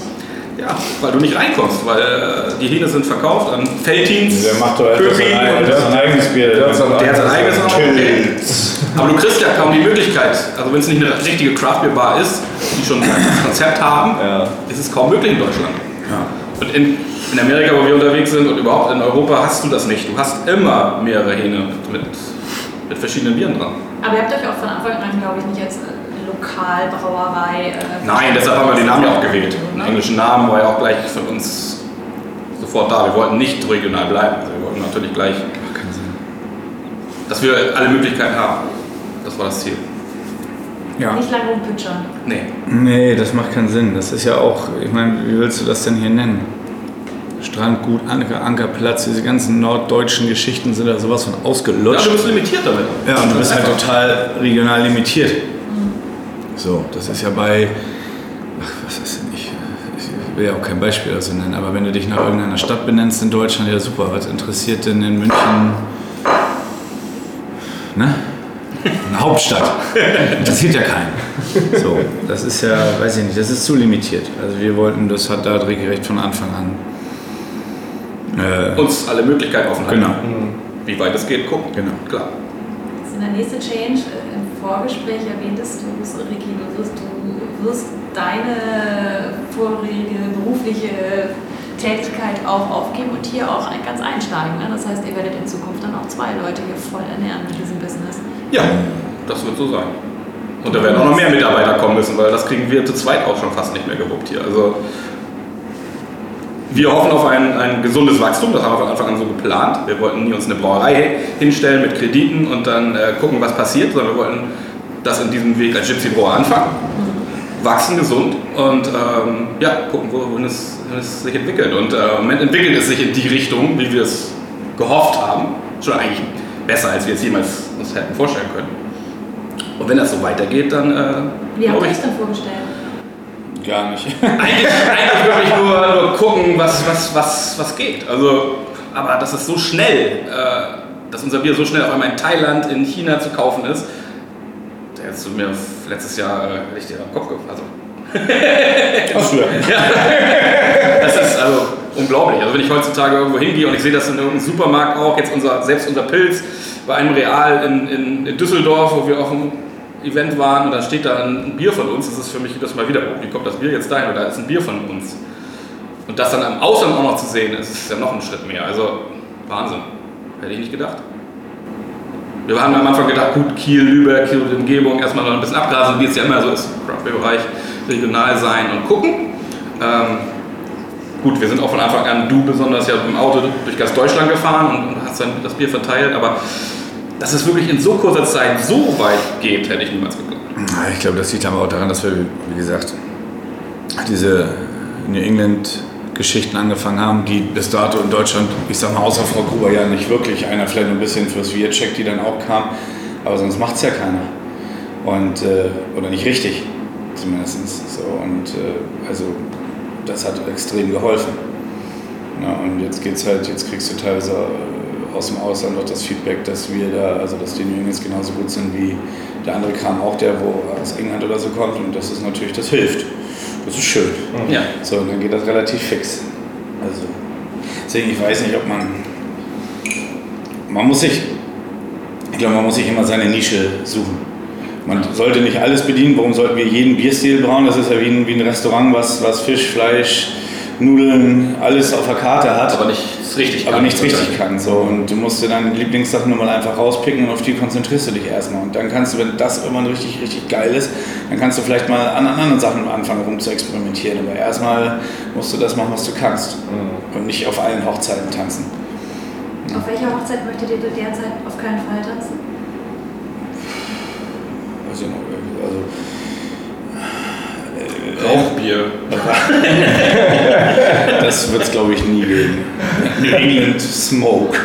Ja, weil du nicht reinkommst, weil äh, die Hähne sind verkauft an Feldteams, Der macht doch etwas sein, und der hat sein eigenes Bier. Der hat sein der hat sein eigenes auch. Okay. Aber du kriegst ja kaum die Möglichkeit, also wenn es nicht eine richtige Craft Beer Bar ist, die schon ein Konzept haben, Ja. ist es kaum möglich in Deutschland. Und in, in Amerika, wo wir unterwegs sind und überhaupt in Europa hast du das nicht. Du hast immer mehrere Hähne mit, mit, mit verschiedenen Bieren dran. Aber ihr habt euch auch von Anfang an, glaube ich, nicht äh, Lokalbrauerei. Äh, Nein, deshalb haben wir den Namen ja auch gewählt. Den englischen Namen war ja auch gleich für uns sofort da. Wir wollten nicht regional bleiben. Also wir wollten natürlich gleich, dass wir alle Möglichkeiten haben. Das war das Ziel. Ja. Nicht lange rumpitschern. Nee. Nee, das macht keinen Sinn. Das ist ja auch, ich meine, wie willst du das denn hier nennen? Strandgut, Anker, Ankerplatz, diese ganzen norddeutschen Geschichten sind da sowas von Ja, ausgelutscht. du bist limitiert damit. Ja, und du bist halt total regional limitiert. So, das ist ja bei, ach, was ist denn ich, ich will ja auch kein Beispiel dazu nennen, aber wenn du dich nach irgendeiner Stadt benennst in Deutschland, ja super, was interessiert denn in München, ne? Eine Hauptstadt. Interessiert ja keinen. So, das ist ja, weiß ich nicht, das ist zu limitiert. Also wir wollten, das hat da regelrecht von Anfang an. Äh, Uns alle Möglichkeiten offen halten. genau, Wie weit es geht, gucken. genau. Klar. Das ist der nächste Change. Vorgespräch erwähntest du, es, Ricky, du wirst, du wirst deine vorherige berufliche Tätigkeit auch aufgeben und hier auch ganz einsteigen. Ne? Das heißt, ihr werdet in Zukunft dann auch zwei Leute hier voll ernähren mit diesem Business. Ja, das wird so sein. Und da werden auch noch mehr Mitarbeiter kommen müssen, weil das kriegen wir zu zweit auch schon fast nicht mehr gewuppt hier. Also wir hoffen auf ein, ein gesundes Wachstum, das haben wir von Anfang an so geplant. Wir wollten nie uns eine Brauerei hinstellen mit Krediten und dann äh, gucken, was passiert, sondern wir wollten das in diesem Weg als Gypsy Brauer anfangen. Wachsen gesund und ähm, ja, gucken, wohin es, wohin es sich entwickelt. Und äh, im Moment entwickelt es sich in die Richtung, wie wir es gehofft haben. Schon eigentlich besser, als wir es jemals uns hätten vorstellen können. Und wenn das so weitergeht, dann äh, Wie habt ihr euch dann vorgestellt? Gar nicht. eigentlich, eigentlich wirklich was, was, was, was geht. Also, aber das ist so schnell, äh, dass unser Bier so schnell auf einmal in Thailand, in China zu kaufen ist. Der hättest du mir letztes Jahr äh, dir am Kopf gefasst. Also, *laughs* Achso, ja. das ist also unglaublich. Also wenn ich heutzutage irgendwo hingehe und ich sehe das in irgendeinem Supermarkt auch, jetzt unser, selbst unser Pilz bei einem Real in, in, in Düsseldorf, wo wir auf einem Event waren und da steht da ein Bier von uns, das ist für mich das mal wieder, oh, wie kommt das Bier jetzt dahin? Oder da ist ein Bier von uns. Und das dann im Ausland auch noch zu sehen, ist, ja noch ein Schritt mehr. Also Wahnsinn. Hätte ich nicht gedacht. Wir haben am Anfang gedacht, gut, Kiel, Lübeck, Kiel und Umgebung, erstmal noch ein bisschen abgrasen, wie es ja immer so ist, im Craft-Bereich, regional sein und gucken. Ähm, gut, wir sind auch von Anfang an, du besonders ja im Auto durch ganz Deutschland gefahren und, und hast dann das Bier verteilt, aber dass es wirklich in so kurzer Zeit so weit geht, hätte ich niemals geglaubt. Ich glaube, das liegt aber auch daran, dass wir, wie gesagt, diese New England-Geschichten angefangen haben, die bis dato in Deutschland, ich sag mal, außer Frau Gruber ja nicht wirklich, einer vielleicht ein bisschen fürs Vietcheck, die dann auch kam, aber sonst macht es ja keiner. Und, äh, oder nicht richtig, zumindest. So, und äh, also, das hat extrem geholfen. Ja, und jetzt geht's halt, jetzt kriegst du teilweise äh, aus dem Ausland auch das Feedback, dass wir da, also dass die New genauso gut sind wie der andere Kram auch, der wo aus England oder so kommt. Und das ist natürlich, das hilft. Das ist schön. Ja. So, und dann geht das relativ fix. Also, deswegen, ich weiß nicht, ob man. Man muss sich. Ich glaube, man muss sich immer seine Nische suchen. Man sollte nicht alles bedienen. Warum sollten wir jeden Bierstil brauen? Das ist ja wie ein, wie ein Restaurant, was, was Fisch, Fleisch, Nudeln, alles auf der Karte hat. Aber nichts richtig aber kann. nichts richtig kann. So. Und du musst dir deine Lieblingssachen nur mal einfach rauspicken und auf die konzentrierst du dich erstmal. Und dann kannst du, wenn das irgendwann richtig, richtig geil ist, dann kannst du vielleicht mal an anderen Sachen anfangen rum zu experimentieren. Aber erstmal musst du das machen, was du kannst. Und nicht auf allen Hochzeiten tanzen. Auf welcher Hochzeit möchtet ihr derzeit auf keinen Fall tanzen? Also, also Rauchbier. *laughs* Das wird es, glaube ich, nie geben. New England Smoke.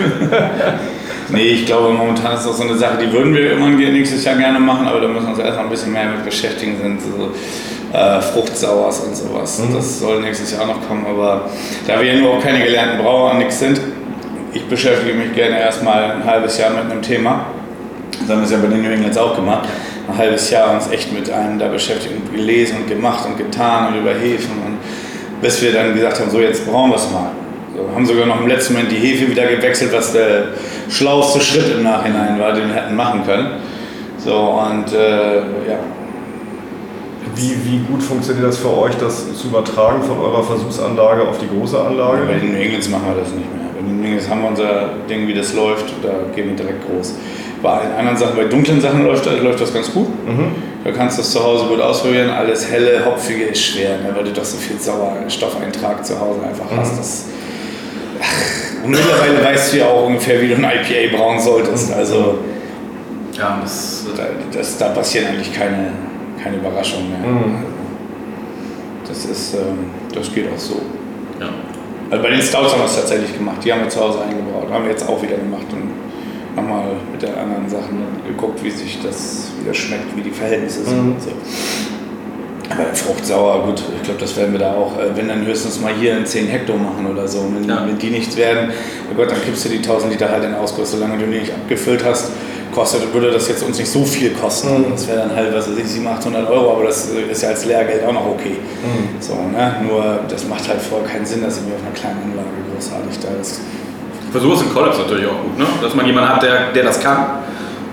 nee, ich glaube, momentan ist das so eine Sache, die würden wir irgendwann nächstes Jahr gerne machen, aber da müssen wir uns erstmal ein bisschen mehr mit beschäftigen, sind so äh, Fruchtsauers und sowas. Das soll nächstes Jahr noch kommen, aber da wir ja nur auch keine gelernten Brauer und nichts sind, ich beschäftige mich gerne erstmal ein halbes Jahr mit einem Thema. Das haben wir es ja bei den New Englands auch gemacht. Ein halbes Jahr uns echt mit einem da beschäftigt und gelesen und gemacht und getan und über Hefen. Und bis wir dann gesagt haben, so jetzt brauchen wir es mal. So, haben sogar noch im letzten Moment die Hefe wieder gewechselt, was der schlauste Schritt im Nachhinein war, den wir hätten machen können. So und äh, ja, Wie, wie gut funktioniert das für euch, das zu übertragen von eurer Versuchsanlage auf die große Anlage? bei den Englands machen wir das nicht mehr. Bei den Englands haben wir unser Ding, wie das läuft, da gehen wir direkt groß. Bei anderen Sachen, bei dunklen Sachen läuft, läuft das ganz gut. Da kannst du es zu Hause gut ausprobieren. Alles helle, hopfige ist schwer, ne, weil du doch so viel Sauerstoffeintrag zu Hause einfach hast. Das, ach, und mittlerweile weißt du ja auch ungefähr, wie du ein IPA brauen solltest. Also Ja, das da, das, da passieren eigentlich keine, keine Überraschung mehr. Mhm. Das ist, ähm, das geht auch so. Ja. Also bei den Stouts haben wir es tatsächlich gemacht. Die haben wir zu Hause eingebaut. Haben wir jetzt auch wieder gemacht und nochmal mit den anderen Sachen geguckt, wie sich das wieder schmeckt, wie die Verhältnisse sind. Mhm. Und so. Aber Fruchtsauer, gut, ich glaube, das werden wir da auch, äh, wenn dann höchstens mal hier in 10 Hektar machen oder so. Wenn, Ja. wenn die nichts werden, oh Gott, dann kippst du die 1000 Liter halt in Ausguss. Solange du die nicht abgefüllt hast, kostet, würde das jetzt uns nicht so viel kosten. Mhm. Das wäre dann halt, was weiß ich, 700, 800 Euro, aber das ist ja als Lehrgeld auch noch okay. Mhm. So, ne? Nur, das macht halt vorher keinen Sinn, dass irgendwie auf einer kleinen Anlage großartig da ist. Für sowas sind Collabs natürlich auch gut, ne? dass man jemanden hat, der, der das kann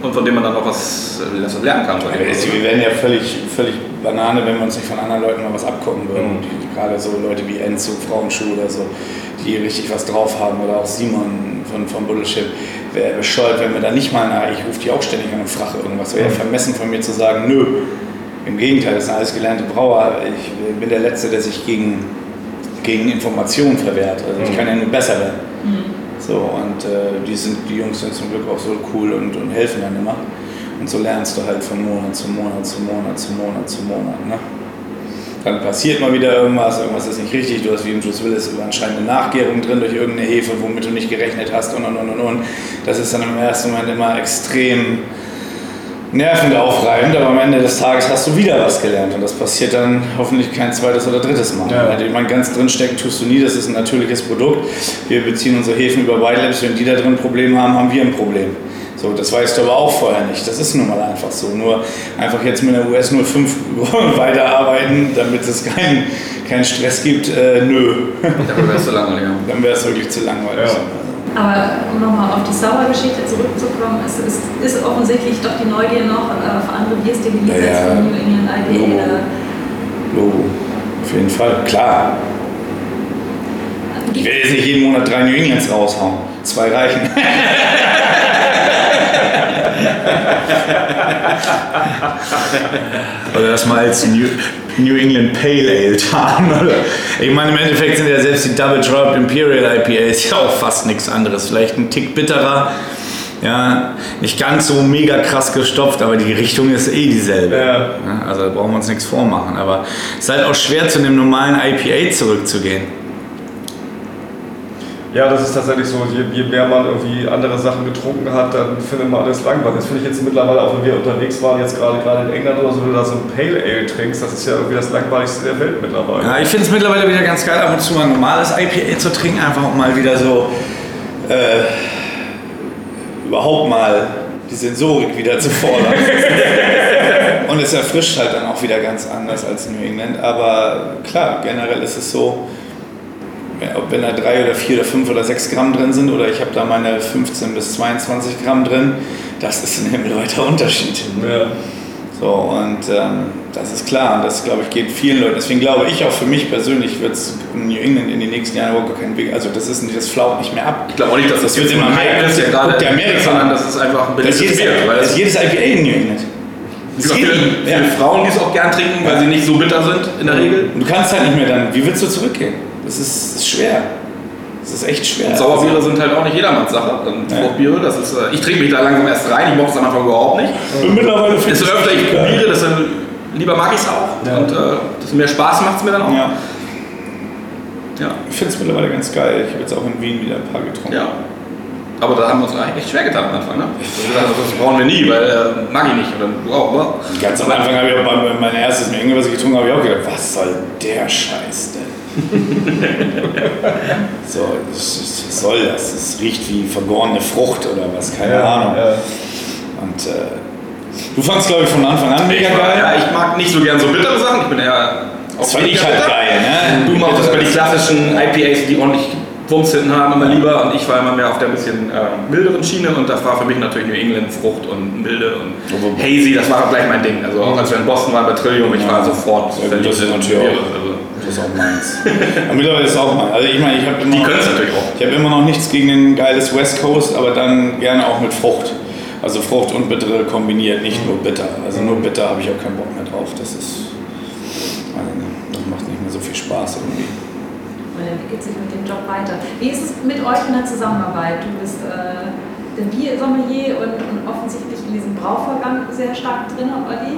und von dem man dann auch was, äh, lernen kann. Ja, Wir wären ja völlig, völlig Banane, wenn wir uns nicht von anderen Leuten mal was abgucken würden. Mhm. Die, gerade so Leute wie Enzo, Frauenschuh oder so, die richtig was drauf haben. Oder auch Simon von, von Buddleship. Wäre bescheuert, wenn wir da nicht mal, na, ich rufe die auch ständig an und frage irgendwas. Wäre ja Mhm. vermessen von mir zu sagen, nö. Im Gegenteil, das sind alles gelernte Brauer. Ich bin der Letzte, der sich gegen, gegen Informationen verwehrt. Also ich Mhm. kann ja nur besser werden. So, und äh, die, sind, die Jungs sind zum Glück auch so cool und, und helfen dann immer. Und so lernst du halt von Monat zu Monat zu Monat zu Monat zu Monat. Ne? Dann passiert mal wieder irgendwas, irgendwas ist nicht richtig, du hast wie im Juice Willis anscheinend eine Nachgärung drin durch irgendeine Hefe, womit du nicht gerechnet hast und und und und und. Das ist dann im ersten Moment immer extrem nervend aufreibend, aber am Ende des Tages hast du wieder was gelernt und das passiert dann hoffentlich kein zweites oder drittes Mal. Ja. Wenn jemand ganz drin stecken tust du nie, das ist ein natürliches Produkt. Wir beziehen unsere Hefen über White Labs, wenn die da drin ein Problem haben, haben wir ein Problem. So, das weißt du aber auch vorher nicht. Das ist nun mal einfach so. Nur einfach jetzt mit einer US 05 *laughs* weiterarbeiten, damit es keinen keinen Stress gibt, äh, nö. Dafür wärst du langweiliger. Dann wäre es wirklich zu langweilig. Ja. Aber um nochmal auf die Sauergeschichte zurückzukommen, es ist, ist offensichtlich doch die Neugier noch äh, für andere Bierstile Ja, jenseits ja. von New England IPA. Logo. oder- Logo. Auf jeden Fall, klar. Ich werde jetzt nicht jeden Monat drei New Englands raushauen. Zwei reichen. *laughs* *laughs* Oder das mal als New, New England Pale Ale. Oder? Ich meine, im Endeffekt sind ja selbst die Double Dropped Imperial IPAs ja auch fast nichts anderes. Vielleicht ein Tick bitterer. Ja, nicht ganz so mega krass gestopft, aber die Richtung ist eh dieselbe. Ja. Also da brauchen wir uns nichts vormachen. Aber es ist halt auch schwer, zu dem normalen IPA zurückzugehen. Ja, das ist tatsächlich so. Je, je mehr man irgendwie andere Sachen getrunken hat, dann findet man alles langweilig. Das finde ich jetzt mittlerweile, auch wenn wir unterwegs waren, jetzt gerade gerade in England oder so, wenn du da so ein Pale Ale trinkst, das ist ja irgendwie das langweiligste der Welt mittlerweile. Ja, ich finde es mittlerweile wieder ganz geil, ab und zu mal ein normales IPA zu trinken, einfach um mal wieder so äh, überhaupt mal die Sensorik wieder zu fordern. *laughs* und es erfrischt halt dann auch wieder ganz anders als New England. Aber klar, generell ist es so, ob wenn da drei oder vier oder fünf oder sechs Gramm drin sind oder ich habe da meine 15 bis 22 Gramm drin, das ist ein himmelweiter Unterschied. Ja. So, und ähm, das ist klar, und das glaube ich geht vielen Leuten. Deswegen glaube ich auch für mich persönlich wird es New England in den nächsten Jahren überhaupt gar keinen Weg. Also das ist nicht, das flaut nicht mehr ab. Ich glaube auch nicht, dass das, Das wird immer mehr. Ist, der gerade dir Amerika sondern das ist einfach ein jedes, Bier. Weil das es ist jedes IPA in New England. Es gibt auch Jeden- viele, ja. Frauen, die es auch gern trinken, weil sie nicht so bitter sind in der Regel. Und du kannst halt nicht mehr dann, wie willst du zurückgehen? Das ist, ist schwer. Das ist echt schwer. Und Sauerbiere sind halt auch nicht jedermanns Sache. Ja. Fruchtbiere, das ist, äh, ich trinke mich da langsam erst rein, ich mochte es am Anfang überhaupt nicht. Und mittlerweile finde Desto öfter ich probiere, desto lieber mag ich es auch. Ja. Und äh, desto mehr Spaß macht es mir dann auch. Ja, Ja. ich finde es mittlerweile ganz geil. Ich habe jetzt auch in Wien wieder ein paar getrunken. ja. Aber da haben wir uns eigentlich echt schwer getan am Anfang. Ne? Gesagt, das brauchen wir nie, weil äh, mag ich nicht. Und dann, wow, wow. Ganz am Anfang habe ich auch bei, mein erstes England, was ich getrunken habe, habe ich auch gedacht, was soll der Scheiß denn? *laughs* so, das ist, was soll das? Das riecht wie vergorene Frucht oder was, keine Ahnung. Ja. Und äh, du fandst, glaube ich, von Anfang an mega Ich, geil. ja, ich mag nicht so gern so bittere Sachen. Ich bin eher das fand ich halt geil, ne? Du mochtest mal die klassischen IPAs, die ordentlich Wumms hinten haben, immer lieber. Und ich war immer mehr auf der bisschen äh, milderen Schiene. Und das war für mich natürlich New England Frucht und milde und Aber- hazy. Das war gleich mein Ding. Also auch als wir in Boston waren bei Trillium, ich war sofort Ja, gut, verliebt das ist natürlich auch- Also, Das ist auch meins. aber mittlerweile ist es auch meins. Also ich meine, ich habe immer, habe immer noch nichts gegen ein geiles West Coast, aber dann gerne auch mit Frucht. Also Frucht und Bittere kombiniert, nicht nur bitter. Also nur bitter habe ich auch keinen Bock mehr drauf. Das ist, nicht, das macht nicht mehr so viel Spaß irgendwie. Man entwickelt sich mit dem Job weiter. Wie ist es mit euch in der Zusammenarbeit? Du bist äh, der Biersommelier und, und offensichtlich in diesem Brauvorgang sehr stark drin, Olli.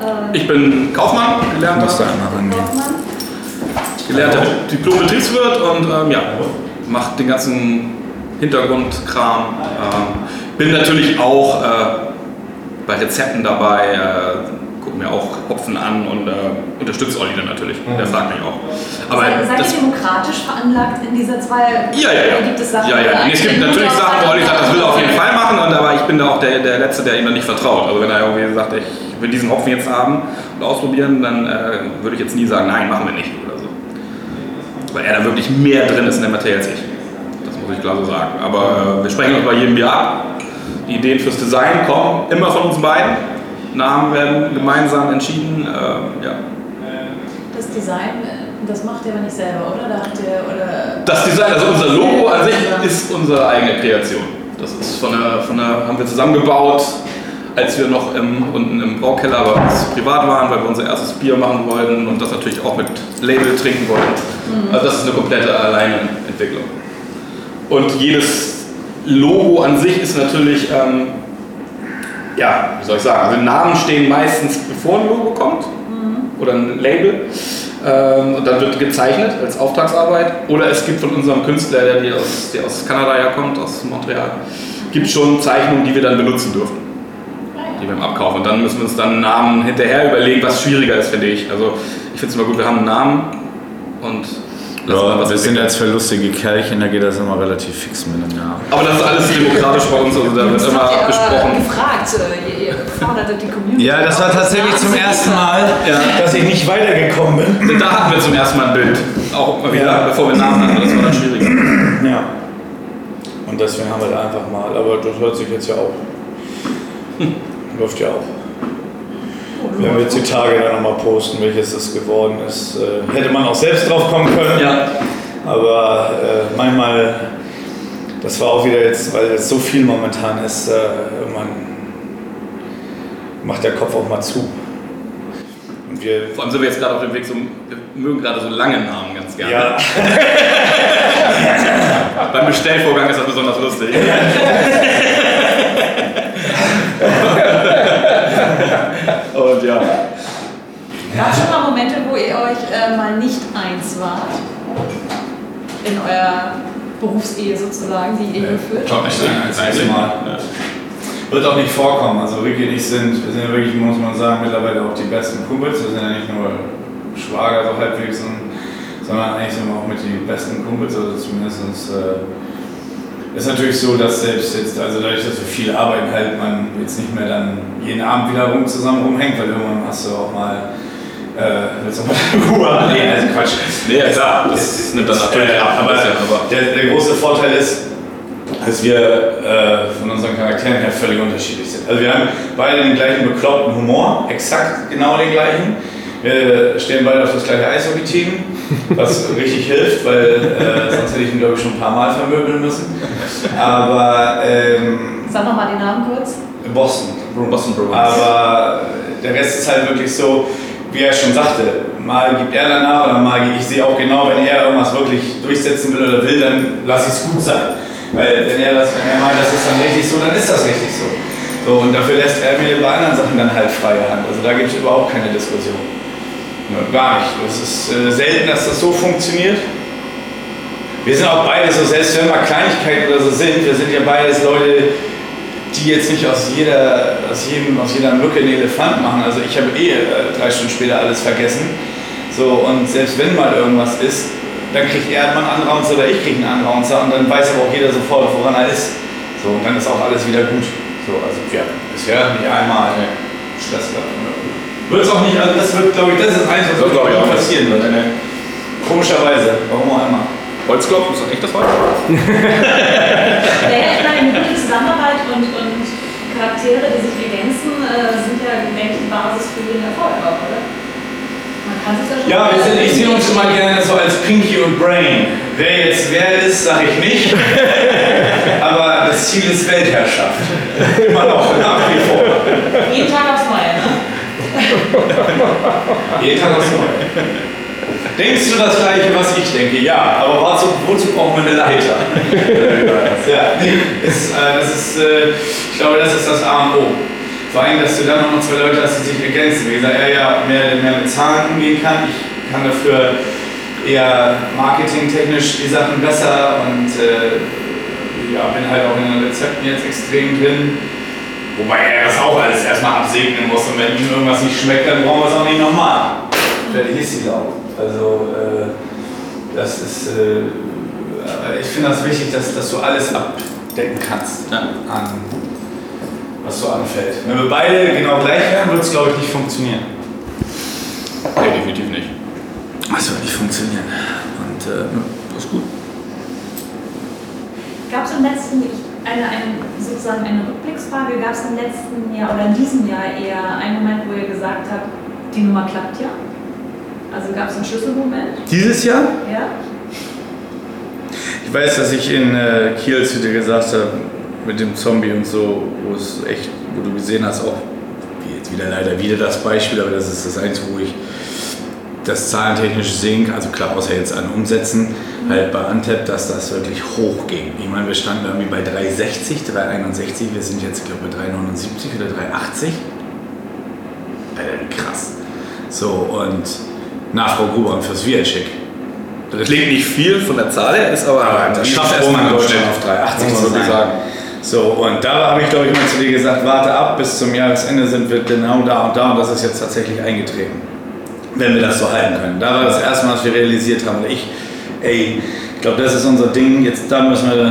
Äh, Ich bin Kaufmann, gelernter, Musst du einmal rangehen. Kaufmann. Gelernter Diplom-Betriebswirt und ähm, ja, mache den ganzen Hintergrundkram. Ähm, bin natürlich auch äh, bei Rezepten dabei, äh, gucke mir auch Hopfen an und äh, unterstütze Olli dann natürlich. Der fragt mich auch. Aber Seid, ihr demokratisch veranlagt in dieser zwei? Ja, ja, ja. Gibt es Sachen, ja, ja. Nee, es gibt natürlich Sachen, wo Olli sagt, das will er auf jeden Fall machen, und, aber ich bin da auch der, der Letzte, der ihm dann nicht vertraut. Also wenn er irgendwie sagt, ich will diesen Hopfen jetzt haben und ausprobieren, dann äh, würde ich jetzt nie sagen, nein, machen wir nicht. Weil er da wirklich mehr drin ist in der Materie als ich. Das muss ich klar so sagen. Aber äh, wir sprechen uns bei jedem Bier ab. Die Ideen fürs Design kommen immer von uns beiden. Namen werden gemeinsam entschieden. Äh, ja. Das Design, das macht ihr aber nicht selber, oder? Da habt ihr, oder Das Design, also unser Logo an sich ist unsere eigene Kreation. Das ist von der, von der haben wir zusammengebaut, als wir noch im, unten im Braukeller bei uns privat waren, weil wir unser erstes Bier machen wollten und das natürlich auch mit Label trinken wollten. Also das ist eine komplette Alleinentwicklung. Und jedes Logo an sich ist natürlich, ähm, ja, wie soll ich sagen, also Namen stehen meistens bevor ein Logo kommt oder ein Label. Ähm, und dann wird gezeichnet als Auftragsarbeit. Oder es gibt von unserem Künstler, der, aus, der aus Kanada ja kommt, aus Montreal, gibt schon Zeichnungen, die wir dann benutzen dürfen. Die wir im Abkauf. Und dann müssen wir uns dann einen Namen hinterher überlegen, was schwieriger ist, finde ich. Also ich finde es immer gut, wir haben einen Namen und Ja, was wir sind jetzt für lustige Kerlchen, da geht das immer relativ fix mit dem Namen. Aber das ist alles demokratisch bei uns, also da wird immer habt ihr gefragt. äh, Ihr, ihr fordert die Community. Ja, das war tatsächlich zum ersten. Mal, dass ich nicht weitergekommen bin. Da hatten wir zum ersten Mal ein Bild. Auch mal wieder, Ja. bevor wir Namen hatten, das war dann schwieriger. Ja. Und deswegen haben wir da einfach mal, aber das hört sich jetzt ja auch. Läuft ja auch. Wenn wir jetzt die Tage dann nochmal posten, welches es geworden ist, äh, hätte man auch selbst drauf kommen können. Ja, Aber äh, manchmal, das war auch wieder jetzt, weil jetzt so viel momentan ist, äh, irgendwann macht der Kopf auch mal zu. Und wir. vor allem sind wir jetzt gerade auf dem Weg zum, wir mögen gerade so lange Namen ganz gerne. Ja, *laughs* Beim Bestellvorgang ist das besonders lustig. *laughs* *laughs* *laughs* Und ja. Gab es schon mal Momente, wo ihr euch äh, mal nicht eins wart? In eurer Berufsehe sozusagen, die ihr hier führt? Kommt nicht sagen, Das erste Mal. Wird auch nicht vorkommen. Also Ricky und ich sind, wir sind ja wirklich, muss man sagen, mittlerweile auch die besten Kumpels. Wir sind ja nicht nur Schwager so halbwegs, sondern eigentlich sind wir auch mit die besten Kumpels. Also zumindest äh, ist natürlich so, dass selbst jetzt, also dadurch, dass wir viel arbeiten, halt man jetzt nicht mehr dann jeden Abend wieder rum zusammen rumhängt, weil irgendwann hast du auch mal äh, willst du mal *laughs* Ruhe? Nee, also Quatsch. Nee, ja, klar, das nimmt dann natürlich Äh, ab, Aber bisschen, aber- der, der große Vorteil ist, dass wir äh, von unseren Charakteren her völlig unterschiedlich sind. Also wir haben beide den gleichen bekloppten Humor, exakt genau den gleichen. Wir stehen beide auf das gleiche Eishockey-Team, was richtig hilft, weil äh, sonst hätte ich ihn, glaube ich, schon ein paar Mal vermöbeln müssen. Aber ähm, Sag nochmal den Namen kurz. Boston. Boston Bruins. Aber der Rest ist halt wirklich so, wie er schon sagte, mal gibt er danach oder mal ich sehe auch genau, wenn er irgendwas wirklich durchsetzen will oder will, dann lasse ich es gut sein. Weil wenn er, das, wenn er meint, das ist dann richtig so, dann ist das richtig so. so. Und dafür lässt er mir bei anderen Sachen dann halt freie Hand. Also da gibt es überhaupt keine Diskussion. Ja, gar nicht. Es ist äh, selten, dass das so funktioniert. Wir sind auch beide so, selbst wenn mal Kleinigkeiten oder so sind, wir sind ja beides Leute, die jetzt nicht aus jeder, aus jedem, aus jeder Mücke einen Elefant machen. Also ich habe eh äh, drei Stunden später alles vergessen. So, und selbst wenn mal irgendwas ist, dann kriegt er mal einen Anraunzer oder ich kriege einen Anraunzer und dann weiß aber auch jeder sofort, woran er ist. So, und dann ist auch alles wieder gut. So, also ja, bisher nicht einmal Stress gehabt. Wird es auch nicht, also das wird, glaube ich, das ist eins, was Das glaub ich auch. passieren wird. Komischerweise, warum auch immer. Holzklopfen, ist das echt das Holz? Naja, ich meine, eine gute Zusammenarbeit und, und Charaktere, die sich ergänzen, äh, sind ja, denke ich, die Basis für den Erfolg auch, oder? Man kann sich da schon. Ja, wir sind, ich sehe uns immer gerne so als Pinky und Brain. Wer jetzt wer ist, sage ich nicht. *laughs* Aber das Ziel ist Weltherrschaft. Immer noch, nach wie vor. Jeden Tag aufs Neue, ne? Jeden Tag aufs Neue. Denkst du das Gleiche, was ich denke? Ja, aber wozu, wozu braucht man eine Leiter? *laughs* ja, es, äh, das ist, äh, ich glaube, das ist das A und O. Vor allem, dass du dann noch zwei Leute hast, die sich ergänzen. Wie gesagt, er ja mehr, mehr mit Zahlen umgehen kann. Ich kann dafür eher marketingtechnisch die Sachen besser und äh, ja, bin halt auch in den Rezepten jetzt extrem drin. Wobei er das auch alles erstmal absegnen muss und wenn ihm irgendwas nicht schmeckt, dann brauchen wir es auch nicht nochmal. Fertig ist die Lau. Also äh, das ist, äh, ich finde das wichtig, dass, dass du alles abdecken kannst Ja. an was so anfällt. Wenn wir beide genau gleich wären, würde es glaube ich nicht funktionieren. Nee, definitiv nicht. Das wird nicht funktionieren. Und äh, das ist gut. Gab es im letzten, eine, eine, sozusagen eine Rückblicksfrage, gab es im letzten Jahr oder in diesem Jahr eher einen Moment, wo ihr gesagt habt, die Nummer klappt ja? Also gab es einen Schlüsselmoment? Dieses Jahr? Ja? Ich weiß, dass ich in äh, Kiel zu dir gesagt habe, mit dem Zombie und so, wo es echt, wo du gesehen hast, auch jetzt wieder leider wieder das Beispiel, aber das ist das Einzige, wo ich das zahlentechnisch sehen kann, also klar, außer jetzt an Umsätzen, halt bei Antep, dass das wirklich hoch ging. Ich meine, wir standen irgendwie bei 360, 361, wir sind jetzt, glaube ich, bei 379 oder 380. Äh, krass. So, und nach Frau Gruber und fürs Viacek. Das klingt nicht viel von der Zahl her, ist aber, Aber das schafft erstmal in Deutschland auf 380 muss zu man wirklich sein. sagen. So, und da habe ich, glaube ich, mal zu dir gesagt, warte ab, bis zum Jahresende sind wir genau da und da und das ist jetzt tatsächlich eingetreten. Wenn wir das so halten können. Da war das erste Mal, dass wir realisiert haben, und ich, ey, ich glaube, das ist unser Ding, jetzt da müssen wir,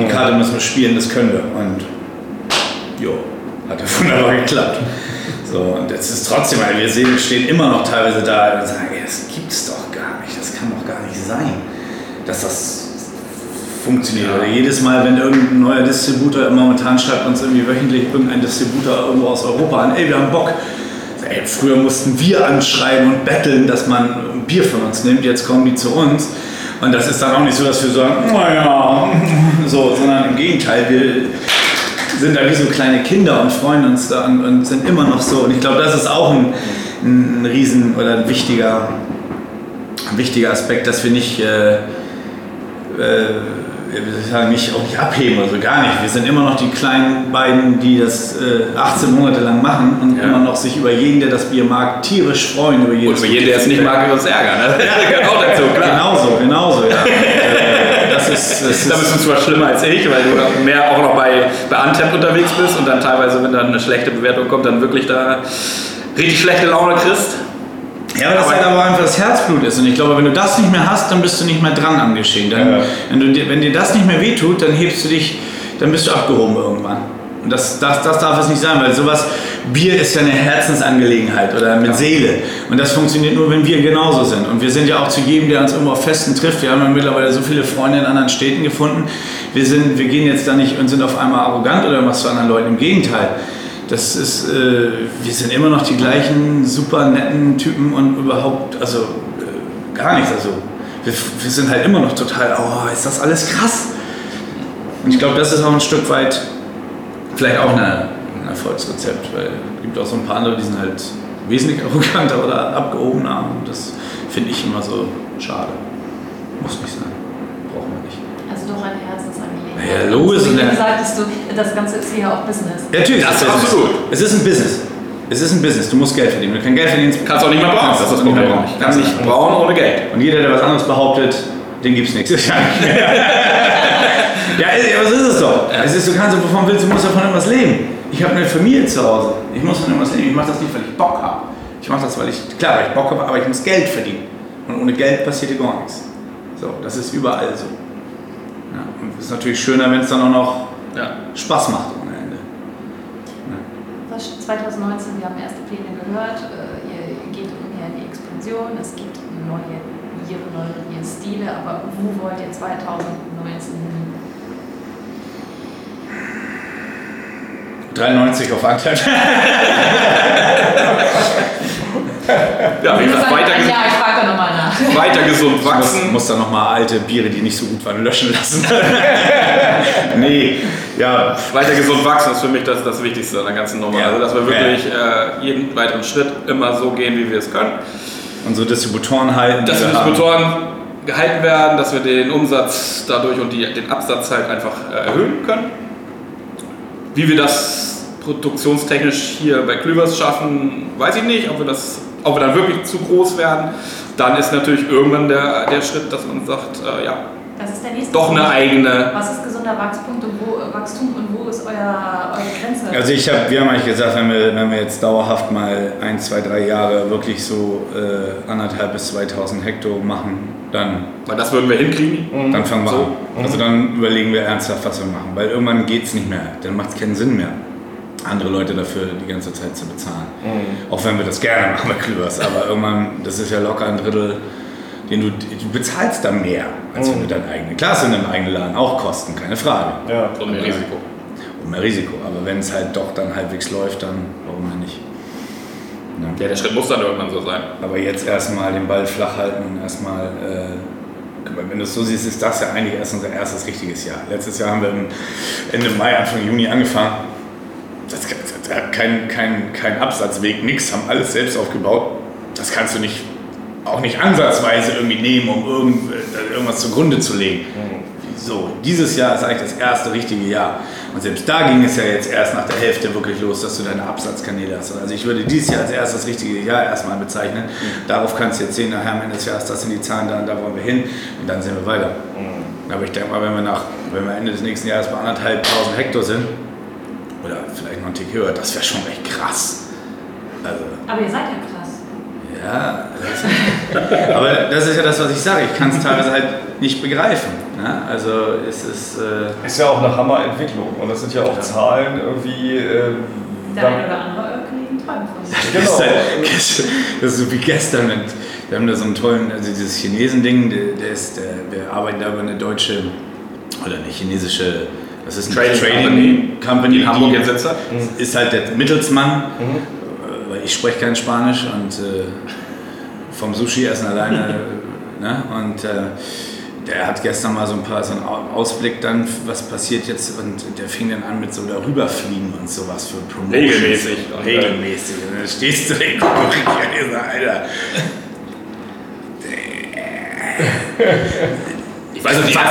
die Karte müssen wir spielen, das können wir. Und jo, hat ja *laughs* wunderbar geklappt. So, und jetzt ist trotzdem, weil wir sehen, stehen immer noch teilweise da und sagen, ey, das gibt's doch gar nicht, das kann doch gar nicht sein, dass das funktioniert. Oder jedes Mal, wenn irgendein neuer Distributor, momentan schreibt uns irgendwie wöchentlich irgendein Distributor irgendwo aus Europa an, ey, wir haben Bock. Ey, früher mussten wir anschreiben und betteln, dass man ein Bier von uns nimmt, jetzt kommen die zu uns. Und das ist dann auch nicht so, dass wir sagen, naja, *laughs* so, sondern im Gegenteil, wir sind da wie so kleine Kinder und freuen uns da und, und sind immer noch so. Und ich glaube, das ist auch ein, ein, ein riesen oder ein wichtiger, ein wichtiger Aspekt, dass wir nicht, äh, äh, sagen, nicht, auch nicht abheben, also gar nicht. Wir sind immer noch die kleinen beiden, die das äh, 18 Monate lang machen und Ja. immer noch sich über jeden, der das Bier mag, tierisch freuen über jedes Und für jeden, der es nicht mag, wird uns ärgern. Ne? Das *laughs* gehört auch dazu, klar. Genauso, genauso, ja. Äh, das ist, das *laughs* Da bist du zwar schlimmer als ich, weil du mehr auch noch bei, bei Antep unterwegs bist und dann teilweise, wenn dann eine schlechte Bewertung kommt, dann wirklich da richtig schlechte Laune kriegst. Ja, aber das halt aber einfach das Herzblut ist. Und ich glaube, wenn du das nicht mehr hast, dann bist du nicht mehr dran am Geschehen. Dann, Ja. wenn, du, dir- wenn dir das nicht mehr wehtut, dann hebst du dich, dann bist du abgehoben irgendwann. Und das, das, das darf es nicht sein, weil sowas, Bier ist ja eine Herzensangelegenheit oder mit Seele. Und das funktioniert nur, wenn wir genauso sind. Und wir sind ja auch zu jedem, der uns irgendwo auf Festen trifft. Wir haben ja mittlerweile so viele Freunde in anderen Städten gefunden. Wir, sind, wir gehen jetzt da nicht und sind auf einmal arrogant oder was zu anderen Leuten. Im Gegenteil. Das ist, äh, wir sind immer noch die gleichen super netten Typen und überhaupt, also äh, gar nichts. Also wir, wir sind halt immer noch total, oh, ist das alles krass. Und ich glaube, das ist auch ein Stück weit vielleicht auch eine, ein Erfolgsrezept, weil es gibt auch so ein paar andere, die sind halt wesentlich *laughs* arroganter oder abgehobener und das finde ich immer so schade. Muss nicht sein. Brauchen wir nicht. Also doch eine Herzensangelegenheit. Ja, logisch. So, wie du sagtest, du, das Ganze ist hier auch Business. Ja, natürlich. Das ist absolut. Es ist ein Business. Es ist ein Business. Du musst Geld verdienen. Wenn du kein Geld verdienst, Kannst auch nicht mehr brauen, das ist das nicht mehr Problem. brauen. Kannst nicht brauen ohne Geld. Und jeder, der was anderes behauptet, den gibt's nichts. *laughs* *laughs* ja, aber so ist es doch. Es ist, du kannst, wovon willst du, musst davon irgendwas leben. Ich habe eine Familie zu Hause. Ich muss von irgendwas leben. Ich mache das nicht, weil ich Bock habe. Ich mache das, weil ich, klar, weil ich Bock habe, aber ich muss Geld verdienen. Und ohne Geld passiert hier gar nichts. So, das ist überall so. Ja, ist natürlich schöner, wenn es dann auch noch Ja. Spaß macht ohne Ende. Was 2019, wir haben erste Pläne gehört, äh, ihr geht mehr in die Expansion, es gibt neue Biere, neue Stile, aber wo wollt ihr 2019 hin? 93 auf Antep. *laughs* *laughs* Ja, wie gesagt, weiter, ja, ich frage da nochmal nach. *laughs* weiter gesund Ich muss, wachsen. muss dann nochmal alte Biere, die nicht so gut waren, löschen lassen. *laughs* nee, ja, Weiter gesund wachsen ist für mich das, das Wichtigste an der ganzen Nummer. Ja. Also, dass wir Ja. wirklich äh, jeden weiteren Schritt immer so gehen, wie wir es können. unsere Distributoren halten. Dass die wir haben. Distributoren gehalten werden, dass wir den Umsatz dadurch und die, den Absatz halt einfach äh, erhöhen können. Wie wir das produktionstechnisch hier bei Klüvers schaffen, weiß ich nicht, ob wir das, ob wir dann wirklich zu groß werden. Dann ist natürlich irgendwann der, der Schritt, dass man sagt, äh, ja, Das ist der nächste doch eine Punkt. eigene. Was ist gesunder Wachstum und wo, Wachstum und wo ist euer, eure Grenze? Also ich habe, wir haben eigentlich gesagt, wenn wir, wenn wir jetzt dauerhaft mal ein, zwei, drei Jahre wirklich so äh, anderthalb bis 2000 Hektar machen, dann, Weil das würden wir hinkriegen. dann fangen wir So. an. Also dann überlegen wir ernsthaft, was wir machen, weil irgendwann geht es nicht mehr, dann macht es keinen Sinn mehr, andere Leute dafür die ganze Zeit zu bezahlen. Auch wenn wir das gerne machen bei Klüvers, aber irgendwann, das ist ja locker ein Drittel, den du, du bezahlst dann mehr, als wenn du deinen eigenen, klar sind im eigenen Laden auch Kosten, keine Frage. Ja. Und mehr Risiko. Und mehr Risiko. Aber wenn es halt doch dann halbwegs läuft, dann warum denn nicht? Ne? Ja, der Schritt muss dann irgendwann so sein. Aber jetzt erstmal den Ball flach halten und erstmal, äh, wenn du es so siehst, ist das ja eigentlich erst unser erstes richtiges Jahr. Letztes Jahr haben wir Ende Mai, Anfang Juni angefangen. Das, das, kein, kein, kein Absatzweg, nichts, haben alles selbst aufgebaut. Das kannst du nicht, auch nicht ansatzweise irgendwie nehmen, um irgend, äh, irgendwas zugrunde zu legen. So, dieses Jahr ist eigentlich das erste richtige Jahr. Und selbst da ging es ja jetzt erst nach der Hälfte wirklich los, dass du deine Absatzkanäle hast. Also ich würde dieses Jahr als erstes richtige Jahr erstmal bezeichnen. Darauf kannst du jetzt sehen, nachher am Ende des Jahres, das sind die Zahlen, da, da wollen wir hin und dann sehen wir weiter. Aber ich denke mal, wenn wir, nach, wenn wir Ende des nächsten Jahres bei anderthalb tausend Hektar sind, oder vielleicht noch einen Tick höher, das wäre schon echt krass. Also, Aber ihr seid ja krass. ja, das *laughs* aber das ist ja das, was ich sage. Ich kann es teilweise halt nicht begreifen. Ne? Also es ist. Äh, Ist ja auch eine Hammerentwicklung und das sind ja auch Zahlen irgendwie. Äh, Der eine oder andere Kollegen träumt von sich. Genau. Gestern, gestern, das ist so wie gestern. Und wir haben da so einen tollen, also dieses Chinesen-Ding, der, der ist, der, wir arbeiten da über eine deutsche, oder eine chinesische, das ist eine Trading Trading Company, Die in Hamburg die jetzt sitzt. ist halt der Mittelsmann, äh, weil ich spreche kein Spanisch und äh, vom Sushi essen alleine, *laughs* ne? und äh, der hat gestern mal so ein paar so einen Au- Ausblick dann, was passiert jetzt und der fing dann an mit so darüberfliegen und sowas für Promotions. Regelmäßig. Regelmäßig. Und dann stehst du dich an und sagst, Alter, *laughs* *laughs* Ich weiß nicht, Mann,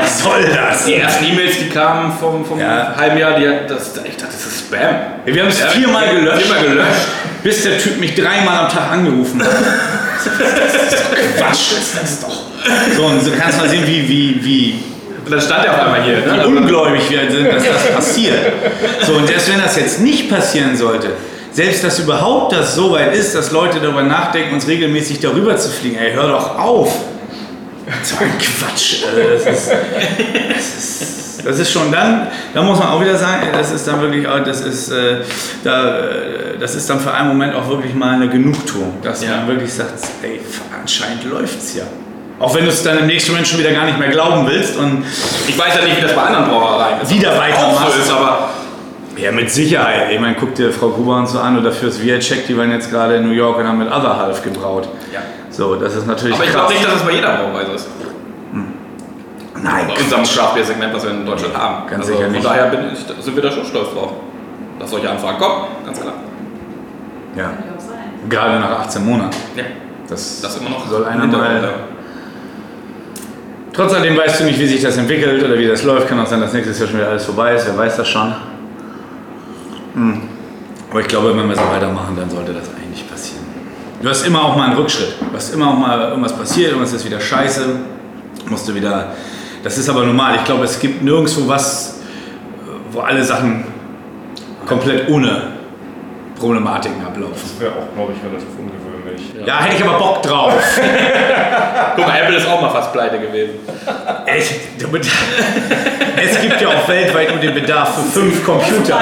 was soll das? die ersten E-Mails, die kamen vom, vom Ja. halben Jahr, die das, ich dachte, das ist Spam. Wir haben es Ja, viermal gelöscht, Viermal gelöscht. bis der Typ mich dreimal am Tag angerufen hat. Das ist doch Quatsch, ist das doch. So, und so kannst du mal sehen, wie, wie, wie Und dann stand er auf einmal hier. wie Ne? ungläubig wir sind, dass das passiert. So, und selbst wenn das jetzt nicht passieren sollte, selbst dass überhaupt das so weit ist, dass Leute darüber nachdenken, uns regelmäßig darüber zu fliegen, ey, hör doch auf. So *laughs* ein Quatsch. Also das, ist, das, ist, das ist schon dann, da muss man auch wieder sagen, das ist dann wirklich, auch- das ist, äh, da, äh, das ist dann für einen Moment auch wirklich mal eine Genugtuung, dass Ja. man wirklich sagt, ey, anscheinend läuft's ja. Auch wenn du es dann im nächsten Moment schon wieder gar nicht mehr glauben willst und Ich weiß ja nicht, wie das bei anderen Brauereien ist. Wieder das weitermachst. so ist, aber Ja, mit Sicherheit. Ich meine, guck dir Frau Gruber und so an oder fürs Viacek, die waren jetzt gerade in New York und haben mit Other Half gebraut. Ja. So, das ist natürlich Aber ich glaube nicht, dass es bei jeder Brauerei so ist. Nein, Bei unserem Craft Beer Segment, was wir in Deutschland haben. Ganz also sicher von nicht. daher bin ich, sind wir da schon stolz drauf. Dass solche Anfragen kommen, ganz klar. Ja, Kann ja auch sein. gerade nach 18 Monaten. Ja. Das, Das immer noch soll einer mal. ja. Trotz alledem weißt du nicht, wie sich das entwickelt oder wie das läuft. Kann auch sein, dass nächstes Jahr schon wieder alles vorbei ist. Wer weiß das schon. Hm. Aber ich glaube, wenn wir so weitermachen, dann sollte das eigentlich nicht passieren. Du hast immer auch mal einen Rückschritt. Du hast immer auch mal irgendwas passiert, irgendwas ist wieder scheiße. Musst du wieder. Das ist aber normal. Ich glaube, es gibt nirgendwo was, wo alle Sachen komplett ohne Problematiken ablaufen. Das wäre auch, glaube ich, relativ ungewöhnlich. Ja, hätte ich aber Bock drauf. *laughs* Guck mal, Apple ist auch mal fast pleite gewesen. Echt? *laughs* Es gibt ja auch weltweit nur den Bedarf für fünf Computer.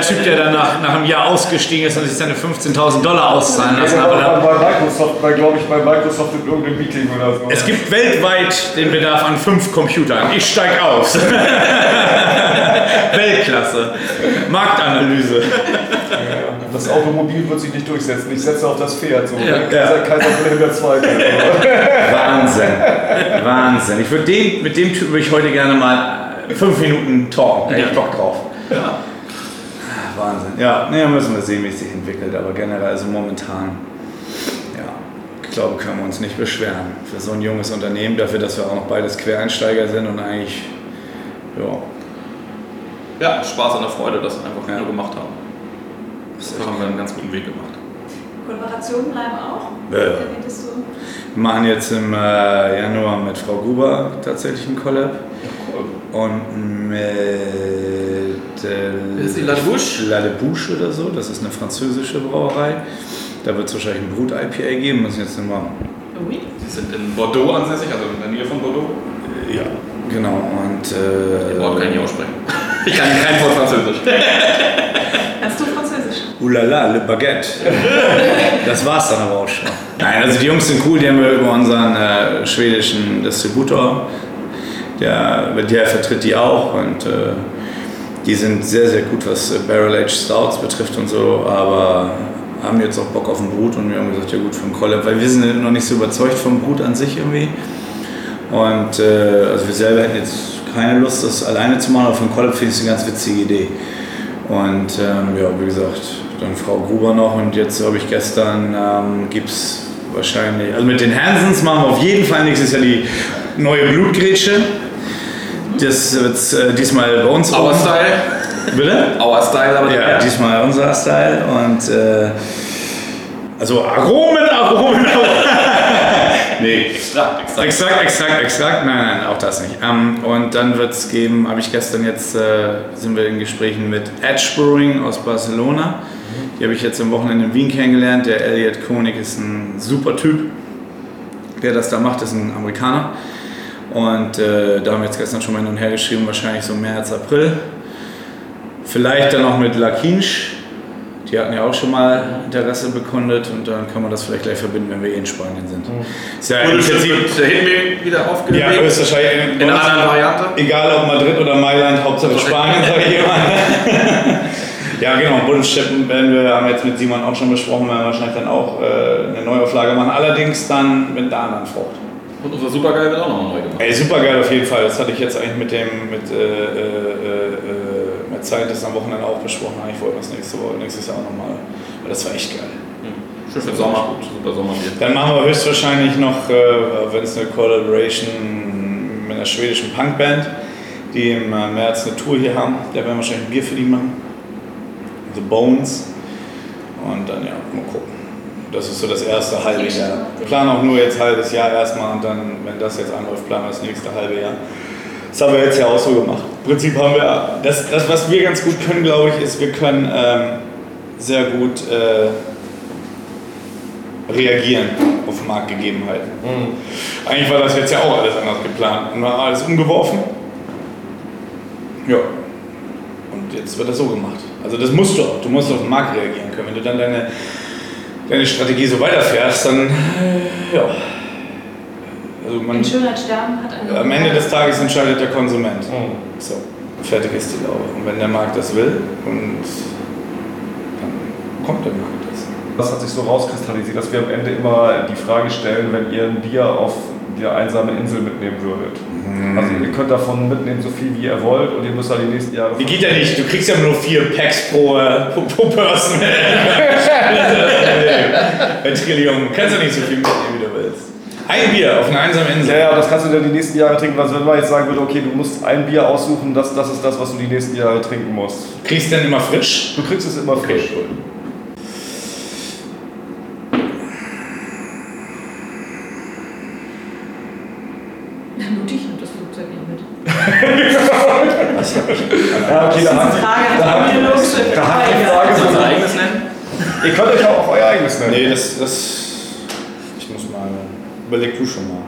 Der Typ, der dann nach, nach einem Jahr ausgestiegen ist und sich seine 15.000 Dollar auszahlen lassen hat? aber Aber bei Microsoft, bei, glaube ich, bei Microsoft in irgendeinem Meeting oder so. es gibt weltweit den Bedarf an fünf Computern. Ich steig aus. *laughs* Weltklasse. Marktanalyse. das Automobil wird sich nicht durchsetzen. Ich setze auf das Pferd. So. Ja. Kaiser, Kaiser Wilhelm II. *laughs* Wahnsinn. Wahnsinn. Ich würde den, mit dem Typ würde ich heute gerne mal fünf Minuten talken. Da hätte ich Bock drauf. Ja. Wahnsinn. Ja, naja, müssen wir sehen, wie es sich entwickelt. Aber generell, also momentan, ja, ich glaube, können wir uns nicht beschweren. Für so ein junges Unternehmen, dafür, dass wir auch noch beides Quereinsteiger sind und eigentlich, ja, ja, Spaß an der Freude, das einfach Ja. nur gemacht haben. Das haben wir einen ganz guten Weg gemacht. Kollaborationen bleiben auch? Ja? Wir machen jetzt im äh, Januar mit Frau Gruber tatsächlich einen Collab. Und mit äh, Ist die La Debouche? La Debouche oder so, das ist eine französische Brauerei. Da wird es wahrscheinlich ein Brut-IPA geben, müssen jetzt immer. Ui. Sie sind in Bordeaux ansässig, also in der Nähe von Bordeaux. Ja, genau. Und äh, Wort kann ich nicht aussprechen. *laughs* Ich kann kein Wort Französisch. Kannst du Französisch? Oulala, le Baguette. das war's dann aber auch schon. Nein, also die Jungs sind cool, die haben wir über unseren äh, schwedischen Distributor. Der, der vertritt die auch und äh, die sind sehr, sehr gut, was äh, Barrel Aged Stouts betrifft und so, aber haben jetzt auch Bock auf ein Brut und wir haben gesagt, ja gut, für ein Collab, weil wir sind noch nicht so überzeugt vom Brut an sich irgendwie. Und äh, also wir selber hätten jetzt keine Lust, das alleine zu machen, aber für ein Collab finde ich es eine ganz witzige Idee. Und ähm, ja, wie gesagt, dann Frau Gruber noch und jetzt habe ich gestern, ähm, gibt es wahrscheinlich, also mit den Hansens machen wir auf jeden Fall nächstes Jahr die neue Blutgrätsche. Das wird äh, diesmal bei uns Our Style. Bitte? Our Style, aber Ja, diesmal unser Style und äh, also Aromen, Aromen, Aromen. *laughs* nee, Extrakt, extrakt. Extrakt, Extrakt, Extrakt, nein, nein, auch das nicht. Ähm, und dann wird es geben, habe ich gestern jetzt, äh, sind wir in Gesprächen mit Edge Brewing aus Barcelona. Die habe ich jetzt am Wochenende in Wien kennengelernt. Der Elliot Koenig ist ein super Typ, der das da macht, ist ein Amerikaner. Und äh, da haben wir jetzt gestern schon mal hin und her geschrieben, wahrscheinlich so März, April. Vielleicht dann auch mit La Quinche. Die hatten ja auch schon mal Interesse bekundet und dann kann man das vielleicht gleich verbinden, wenn wir eh in Spanien sind. Ist ja im Und es Prinzip der Hinweg wieder ja, aufgelegt. höchstwahrscheinlich in einer anderen Variante. Egal ob Madrid oder Mailand, Hauptsache Spanien, sage ich immer. *laughs* ja, genau, Bundeschippen werden wir, haben wir jetzt mit Simon auch schon besprochen, werden wir wahrscheinlich dann auch äh, eine Neuauflage machen. Allerdings dann mit einer anderen Frucht. Und unser Supergeil wird auch nochmal neu gemacht. Ey, super geil auf jeden Fall. Das hatte ich jetzt eigentlich mit dem, mit, äh, äh, mit Scientist am Wochenende auch besprochen. Ich wollte das nächste Woche, nächstes Jahr auch nochmal. Weil das war echt geil. Schön für Sommer. Super Sommerbier. Dann machen wir höchstwahrscheinlich noch, äh, wenn es eine Collaboration mit einer schwedischen Punkband, die im äh, März eine Tour hier haben. Da werden wir wahrscheinlich ein Bier für die machen. The Bones. Und dann ja, mal gucken. Das ist so das erste halbe Jahr. Wir planen auch nur jetzt halbes Jahr erstmal und dann, wenn das jetzt anläuft, planen wir das nächste halbe Jahr. Das haben wir jetzt ja auch so gemacht. Im Prinzip haben wir, das, das was wir ganz gut können, glaube ich, ist, wir können ähm, sehr gut äh, reagieren auf Marktgegebenheiten. Eigentlich war das jetzt ja auch alles anders geplant und war alles umgeworfen. Ja. Und jetzt wird das so gemacht. Also das musst du auch. Du musst auf den Markt reagieren können. Wenn du dann deine, deine Strategie so weiterfährst, dann äh, ja. Also man, In Schönheit sterben hat eine. am Ende des Tages entscheidet der Konsument. So, fertig ist die Laube. Und wenn der Markt das will, und dann kommt der Markt das. Das hat sich so rauskristallisiert, dass wir am Ende immer die Frage stellen, wenn ihr ein Bier auf die einsame Insel mitnehmen würdet. Also ihr könnt davon mitnehmen, so viel wie ihr wollt und ihr müsst halt die nächsten Jahre... Die geht ja nicht, du kriegst ja nur vier Packs pro, pro, pro Person. *laughs* Trillium kannst du nicht so viel mitnehmen, wie du willst. Ein Bier auf einer einsamen Insel. Ja, ja, das kannst du dann die nächsten Jahre trinken. Also wenn man jetzt sagen würde, okay, du musst ein Bier aussuchen, das, das ist das, was du die nächsten Jahre trinken musst. Kriegst du denn immer frisch? Du kriegst es immer frisch. Mutig nimmt das Flugzeug nicht mit. Ja, okay, da hat, Frage da hat, hat mir los. da hat die Frage Kannst du so unser eigenes nennen? Ihr könnt euch auch euer eigenes nennen. Nee, das, das. Ich muss mal. Überleg du schon mal.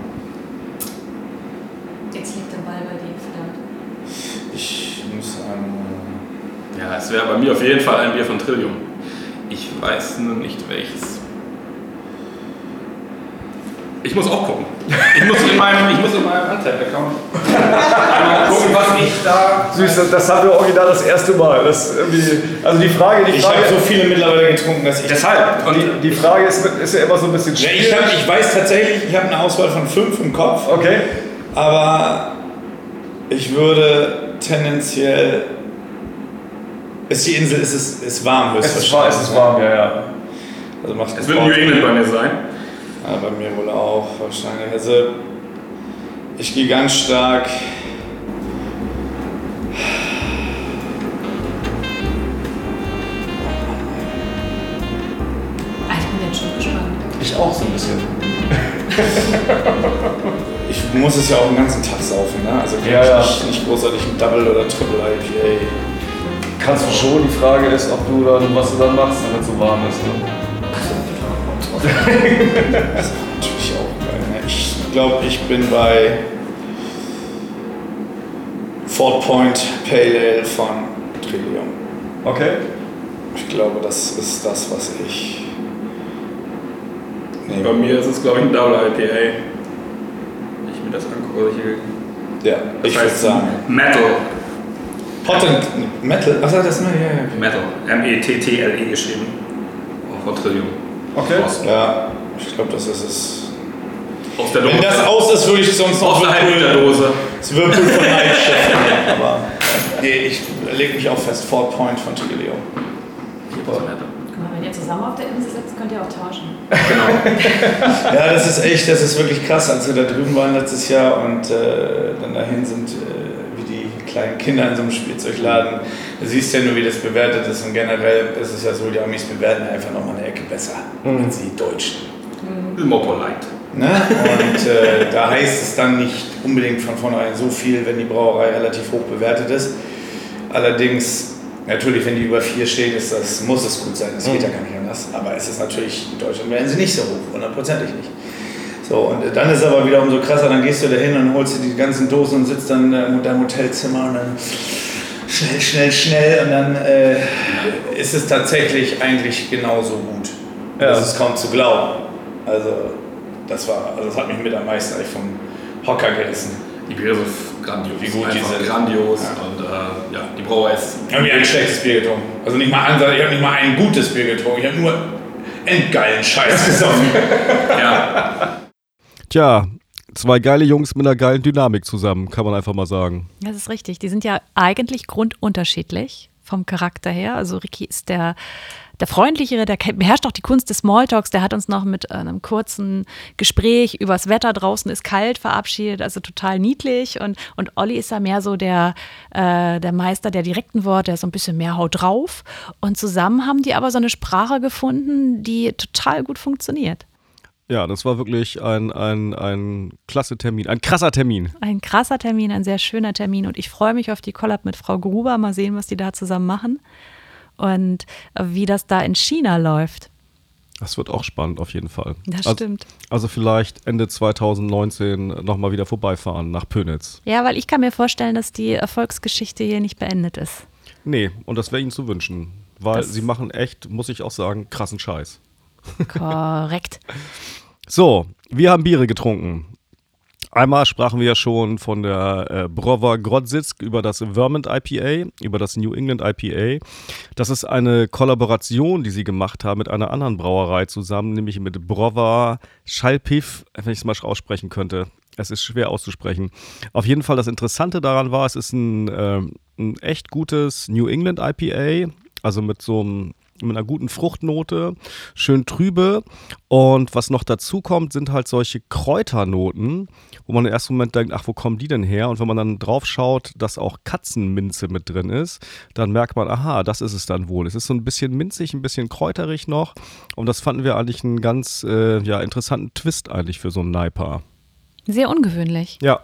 Jetzt liegt der Ball bei dir, verdammt. Ich muss ein. Ja, es wäre bei mir auf jeden Fall ein Bier von Trillium. Ich weiß nur nicht welches. Ich muss auch gucken. Ich muss in meinem, ich muss in meinem Untapped-Account mal gucken, was ich da. Süß, das, das haben wir original das erste Mal. Das also die Frage, die Ich habe so viele mittlerweile getrunken, dass ich. Deshalb. Und die, die Frage ist, ist ja immer so ein bisschen Ja, schwierig. ich, hab, ich weiß tatsächlich, ich habe eine Auswahl von fünf im Kopf. okay. Aber ich würde tendenziell. Ist die Insel, ist es ist warm höchstwahrscheinlich. Es ist, ne? warm, ja, ja. Also macht es wird New England bei mir sein. Ja, bei mir wohl auch wahrscheinlich. Also ich gehe ganz stark. Ah, ich bin jetzt schon gespannt. Ich auch so ein bisschen. *laughs* ich muss es ja auch den ganzen Tag saufen, ne? Also ja, ja. Nicht, nicht großartig ein Double oder Triple IPA. Kannst du schon, die Frage ist, ob du dann, was du dann machst, wenn es so warm ist. Ne? Das ist natürlich auch geil. Ne? Ich glaube, ich bin bei Fort Point Pale Ale von Trillium. Okay. Ich glaube, das ist das, was ich. Bei nehme. mir ist es, glaube ich, ein Double IPA. Wenn ich mir das angucke. Hier. Ja, Das ich würde sagen. Metal. Hot and Metal. Achso, das ist ja, ja, ja. Metal. M-E-T-T-L-E geschrieben. Auch von Trillium. Okay. Ja, ich glaube, das ist es. aus der Wenn Dose. das aus ist, würde ich sonst noch Außerhalb der Whirlpool, Dose. das Whirlpool von *laughs* Night Shift nehmen. Aber nee, ich lege mich auch fest. Fort Point von Trillium. Metal. Guck mal, wenn ihr zusammen auf der Insel sitzt, könnt ihr auch tauschen. Genau. *laughs* Ja, das ist echt, das ist wirklich krass, als wir da drüben waren letztes Jahr und äh, dann dahin sind, äh, kleinen Kinder in so einem Spielzeugladen. Du siehst ja nur, wie das bewertet ist und generell ist es ja so, die Amis bewerten einfach nochmal eine Ecke besser als die Deutschen. More polite. Ne? Und äh, da heißt es dann nicht unbedingt von vornherein so viel, wenn die Brauerei relativ hoch bewertet ist. Allerdings, natürlich, wenn die über vier steht, ist das, muss es gut sein. Das geht ja gar nicht anders. Aber es ist natürlich, in Deutschland werden sie nicht so hoch, hundertprozentig nicht. So, und dann ist es aber wieder umso krasser, dann gehst du da hin und holst dir die ganzen Dosen und sitzt dann äh, in deinem Hotelzimmer und dann schnell, schnell, schnell und dann äh, ist es tatsächlich eigentlich genauso gut. Ja. Das ist kaum zu glauben. Also, das war, also das hat mich mit am meisten eigentlich vom Hocker gerissen. Die Biere sind grandios. Wie gut die Einfach sind. grandios. Ja. Und äh, ja, die Brauerei ist. Ich habe nie ein schlechtes Bier getrunken. Also nicht mal ich habe nicht mal ein gutes Bier getrunken. Ich habe nur endgeilen Scheiß gesoffen. *laughs* Ja, Tja, zwei geile Jungs mit einer geilen Dynamik zusammen, kann man einfach mal sagen. Das ist richtig. Die sind ja eigentlich grundunterschiedlich vom Charakter her. Also Ricky ist der, der freundlichere, der beherrscht auch die Kunst des Smalltalks. Der hat uns noch mit einem kurzen Gespräch übers Wetter draußen ist kalt verabschiedet, also total niedlich. Und, und Olli ist da mehr so der, äh, der Meister der direkten Worte, der ist so ein bisschen mehr haut drauf. Und zusammen haben die aber so eine Sprache gefunden, die total gut funktioniert. Ja, das war wirklich ein, ein, ein klasse Termin, ein krasser Termin. Ein krasser Termin, ein sehr schöner Termin und ich freue mich auf die Collab mit Frau Gruber. Mal sehen, was die da zusammen machen und wie das da in China läuft. Das wird auch spannend auf jeden Fall. Das also, stimmt. Also vielleicht Ende 2019 nochmal wieder vorbeifahren nach Pönitz. Ja, weil ich kann mir vorstellen, dass die Erfolgsgeschichte hier nicht beendet ist. Nee, und das wäre Ihnen zu wünschen. Weil Das- Sie machen echt, muss ich auch sagen, krassen Scheiß. Korrekt. So, wir haben Biere getrunken. Einmal sprachen wir ja schon von der äh, Brova Grodzisk über das Vermont IPA, über das New England IPA. Das ist eine Kollaboration, die sie gemacht haben mit einer anderen Brauerei zusammen, nämlich mit Brova Schalpiv, wenn ich es mal aussprechen könnte. Es ist schwer auszusprechen. Auf jeden Fall das Interessante daran war, es ist ein, ähm, ein echt gutes New England IPA, also mit so einem mit einer guten Fruchtnote, schön trübe. Und was noch dazu kommt, sind halt solche Kräuternoten, wo man im ersten Moment denkt, ach, wo kommen die denn her? Und wenn man dann drauf schaut, dass auch Katzenminze mit drin ist, dann merkt man, aha, das ist es dann wohl. Es ist so ein bisschen minzig, ein bisschen kräuterig noch. Und das fanden wir eigentlich einen ganz äh, ja, interessanten Twist eigentlich für so einen Naipa. Sehr ungewöhnlich. Ja,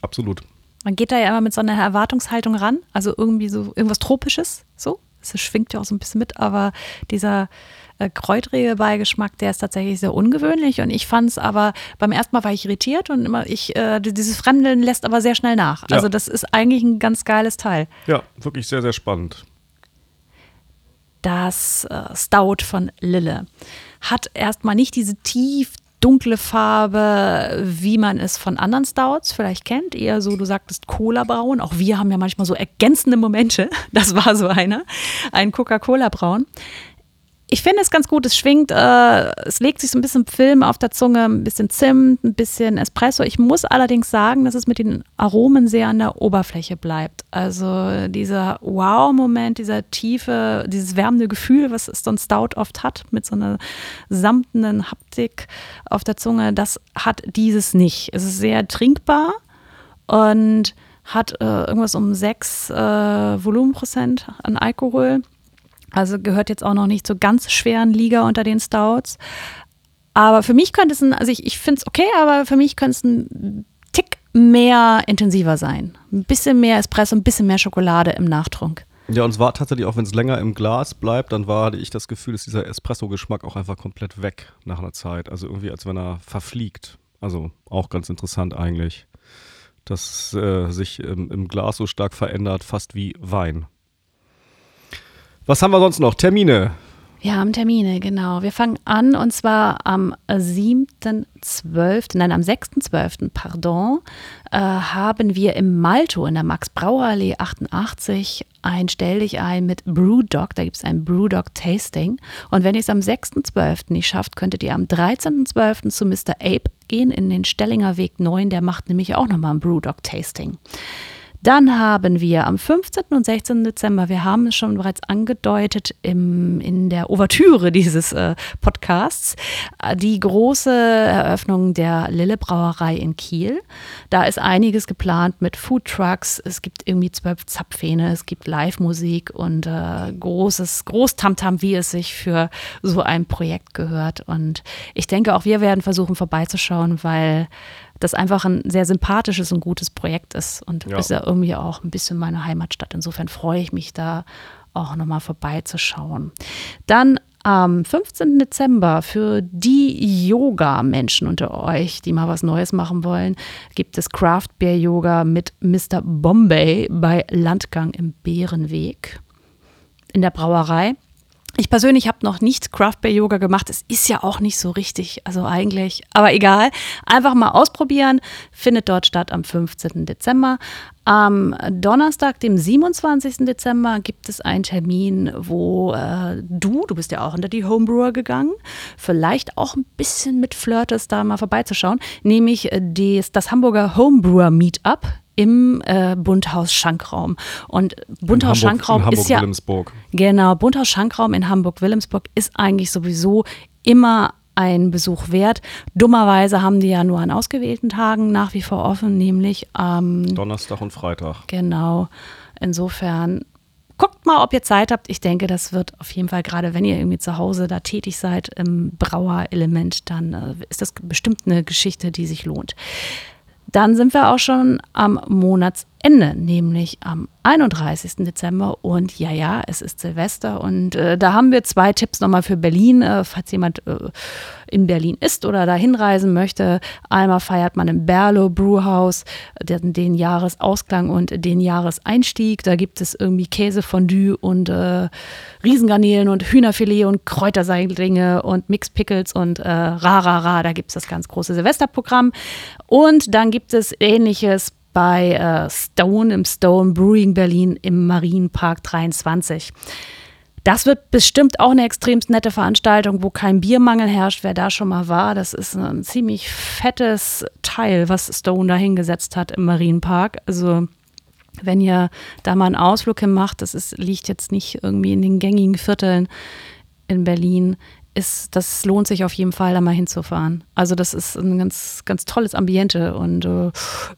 absolut. Man geht da ja immer mit so einer Erwartungshaltung ran, also irgendwie so irgendwas Tropisches, Das schwingt ja auch so ein bisschen mit, aber dieser äh, kräutrige Beigeschmack, der ist tatsächlich sehr ungewöhnlich und ich fand es aber, beim ersten Mal war ich irritiert und immer, ich, äh, dieses Fremdeln lässt aber sehr schnell nach. Ja. Also das ist eigentlich ein ganz geiles Teil. Ja, wirklich sehr, sehr spannend. das äh, Stout von Lille hat erstmal nicht diese tief dunkle Farbe, wie man es von anderen Stouts vielleicht kennt. Eher so, du sagtest Cola-Braun. Auch wir haben ja manchmal so ergänzende Momente. Das war so einer. Ein Coca-Cola-Braun. Ich finde es ganz gut, es schwingt, äh, es legt sich so ein bisschen Film auf der Zunge, ein bisschen Zimt, ein bisschen Espresso. Ich muss allerdings sagen, dass es mit den Aromen sehr an der Oberfläche bleibt. Also dieser Wow-Moment, dieser tiefe, dieses wärmende Gefühl, was so ein Stout oft hat, mit so einer samtenen Haptik auf der Zunge, das hat dieses nicht. Es ist sehr trinkbar und hat äh, irgendwas um 6 äh, Volumenprozent an Alkohol. Also gehört jetzt auch noch nicht zur ganz schweren Liga unter den Stouts. Aber für mich könnte es ein, also ich, ich finde es okay, aber für mich könnte es ein Tick mehr intensiver sein. Ein bisschen mehr Espresso, ein bisschen mehr Schokolade im Nachtrunk. Ja, und es war tatsächlich auch, wenn es länger im Glas bleibt, dann war hatte ich das Gefühl, dass dieser Espresso-Geschmack auch einfach komplett weg nach einer Zeit. Also irgendwie, als wenn er verfliegt. Also auch ganz interessant eigentlich, dass äh, sich im, im Glas so stark verändert, fast wie Wein. Was haben wir sonst noch? Termine. Wir haben Termine, genau. Wir fangen an und zwar am 7.12., nein, am 6.12., pardon, äh, haben wir im Malto in der Max-Brauer-Allee 88 ein Stell dich ein mit Brewdog. Da gibt es ein Brewdog-Tasting. Und wenn ihr es am 6.12. nicht schafft, könntet ihr am 13.12. zu Mr. Ape gehen in den Stellinger Weg 9. Der macht nämlich auch nochmal ein Brewdog-Tasting. Dann haben wir am 15. und 16. Dezember, wir haben es schon bereits angedeutet im, in der Ouvertüre dieses äh, Podcasts, äh, die große Eröffnung der Lille Brauerei in Kiel. Da ist einiges geplant mit Food Trucks. Es gibt irgendwie zwölf Zapfhähne, es gibt Live-Musik und äh, großes, Großtamtam, wie es sich für so ein Projekt gehört. Und ich denke, auch wir werden versuchen vorbeizuschauen, weil das einfach ein sehr sympathisches und gutes Projekt ist. Und ja. ist ja irgendwie auch ein bisschen meine Heimatstadt. Insofern freue ich mich da auch nochmal vorbeizuschauen. Dann am 15. Dezember für die Yoga-Menschen unter euch, die mal was Neues machen wollen, gibt es Craft Beer Yoga mit Mr. Bombay bei Landgang im Bärenweg in der Brauerei. Ich persönlich habe noch nicht Craft Bear Yoga gemacht. Es ist ja auch nicht so richtig, also eigentlich, aber egal. Einfach mal ausprobieren. Findet dort statt am 15. Dezember. Am Donnerstag, dem 27. Dezember, gibt es einen Termin, wo äh, du, du bist ja auch unter die Homebrewer gegangen, vielleicht auch ein bisschen mit flirtest, da mal vorbeizuschauen, nämlich äh, des, das Hamburger Homebrewer Meetup im äh, Bunthaus Schankraum. Und Bunthaus Schankraum ist ja. Wilhelmsburg. Genau, Bunthaus Schankraum in Hamburg-Wilhelmsburg ist eigentlich sowieso immer ein Besuch wert. Dummerweise haben die ja nur an ausgewählten Tagen nach wie vor offen, nämlich am ähm, Donnerstag und Freitag. Genau. Insofern guckt mal, ob ihr Zeit habt. Ich denke, das wird auf jeden Fall, gerade wenn ihr irgendwie zu Hause da tätig seid im Brauerelement, dann äh, ist das bestimmt eine Geschichte, die sich lohnt. Dann sind wir auch schon am Monatsende, nämlich am 31. Dezember. Und ja, ja, es ist Silvester. Und äh, da haben wir zwei Tipps nochmal für Berlin, äh, falls jemand äh, in Berlin ist oder da hinreisen möchte. Einmal feiert man im Berlo Brewhouse den, den Jahresausklang und den Jahreseinstieg. Da gibt es irgendwie Käsefondue und äh, Riesengarnelen und Hühnerfilet und Kräuterseitlinge und Mixed Pickles und äh, ra, ra, ra. Da gibt es das ganz große Silvesterprogramm. Und dann gibt es ähnliches bei äh, Stone im Stone Brewing Berlin im Marienpark 23. Das wird bestimmt auch eine extrem nette Veranstaltung, wo kein Biermangel herrscht. Wer da schon mal war, das ist ein ziemlich fettes Teil, was Stone da hingesetzt hat im Marienpark. Also wenn ihr da mal einen Ausflug hin macht, das ist, liegt jetzt nicht irgendwie in den gängigen Vierteln in Berlin, ist, das lohnt sich auf jeden Fall, da mal hinzufahren. Also das ist ein ganz, ganz tolles Ambiente und äh,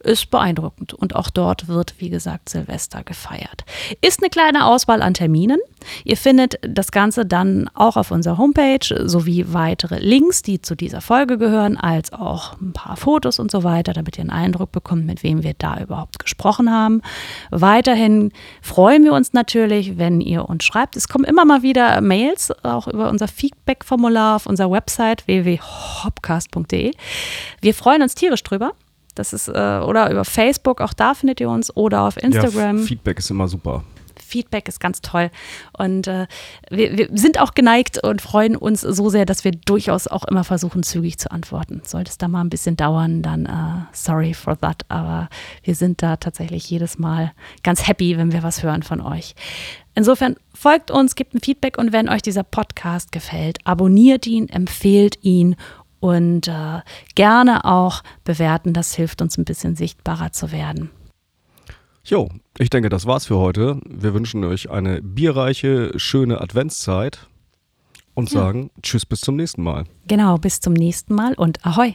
ist beeindruckend. Und auch dort wird, wie gesagt, Silvester gefeiert. Ist eine kleine Auswahl an Terminen. Ihr findet das Ganze dann auch auf unserer Homepage sowie weitere Links, die zu dieser Folge gehören, als auch ein paar Fotos und so weiter, damit ihr einen Eindruck bekommt, mit wem wir da überhaupt gesprochen haben. Weiterhin freuen wir uns natürlich, wenn ihr uns schreibt. Es kommen immer mal wieder Mails, auch über unser Feedback-Formular auf unserer Website www.hopcast.de. Wir freuen uns tierisch drüber. Das ist, äh, oder über Facebook, auch da findet ihr uns, oder auf Instagram. Ja, Feedback ist immer super. Feedback ist ganz toll. Und äh, wir, wir, sind auch geneigt und freuen uns so sehr, dass wir durchaus auch immer versuchen, zügig zu antworten. Sollte es da mal ein bisschen dauern, dann uh, sorry for that. Aber wir sind da tatsächlich jedes Mal ganz happy, wenn wir was hören von euch. Insofern folgt uns, gebt ein Feedback und wenn euch dieser Podcast gefällt, abonniert ihn, empfehlt ihn und äh, gerne auch bewerten. Das hilft uns ein bisschen sichtbarer zu werden. Jo, ich denke, das war's für heute. Wir wünschen euch eine bierreiche, schöne Adventszeit und ja. sagen Tschüss bis zum nächsten Mal. Genau, bis zum nächsten Mal und Ahoi.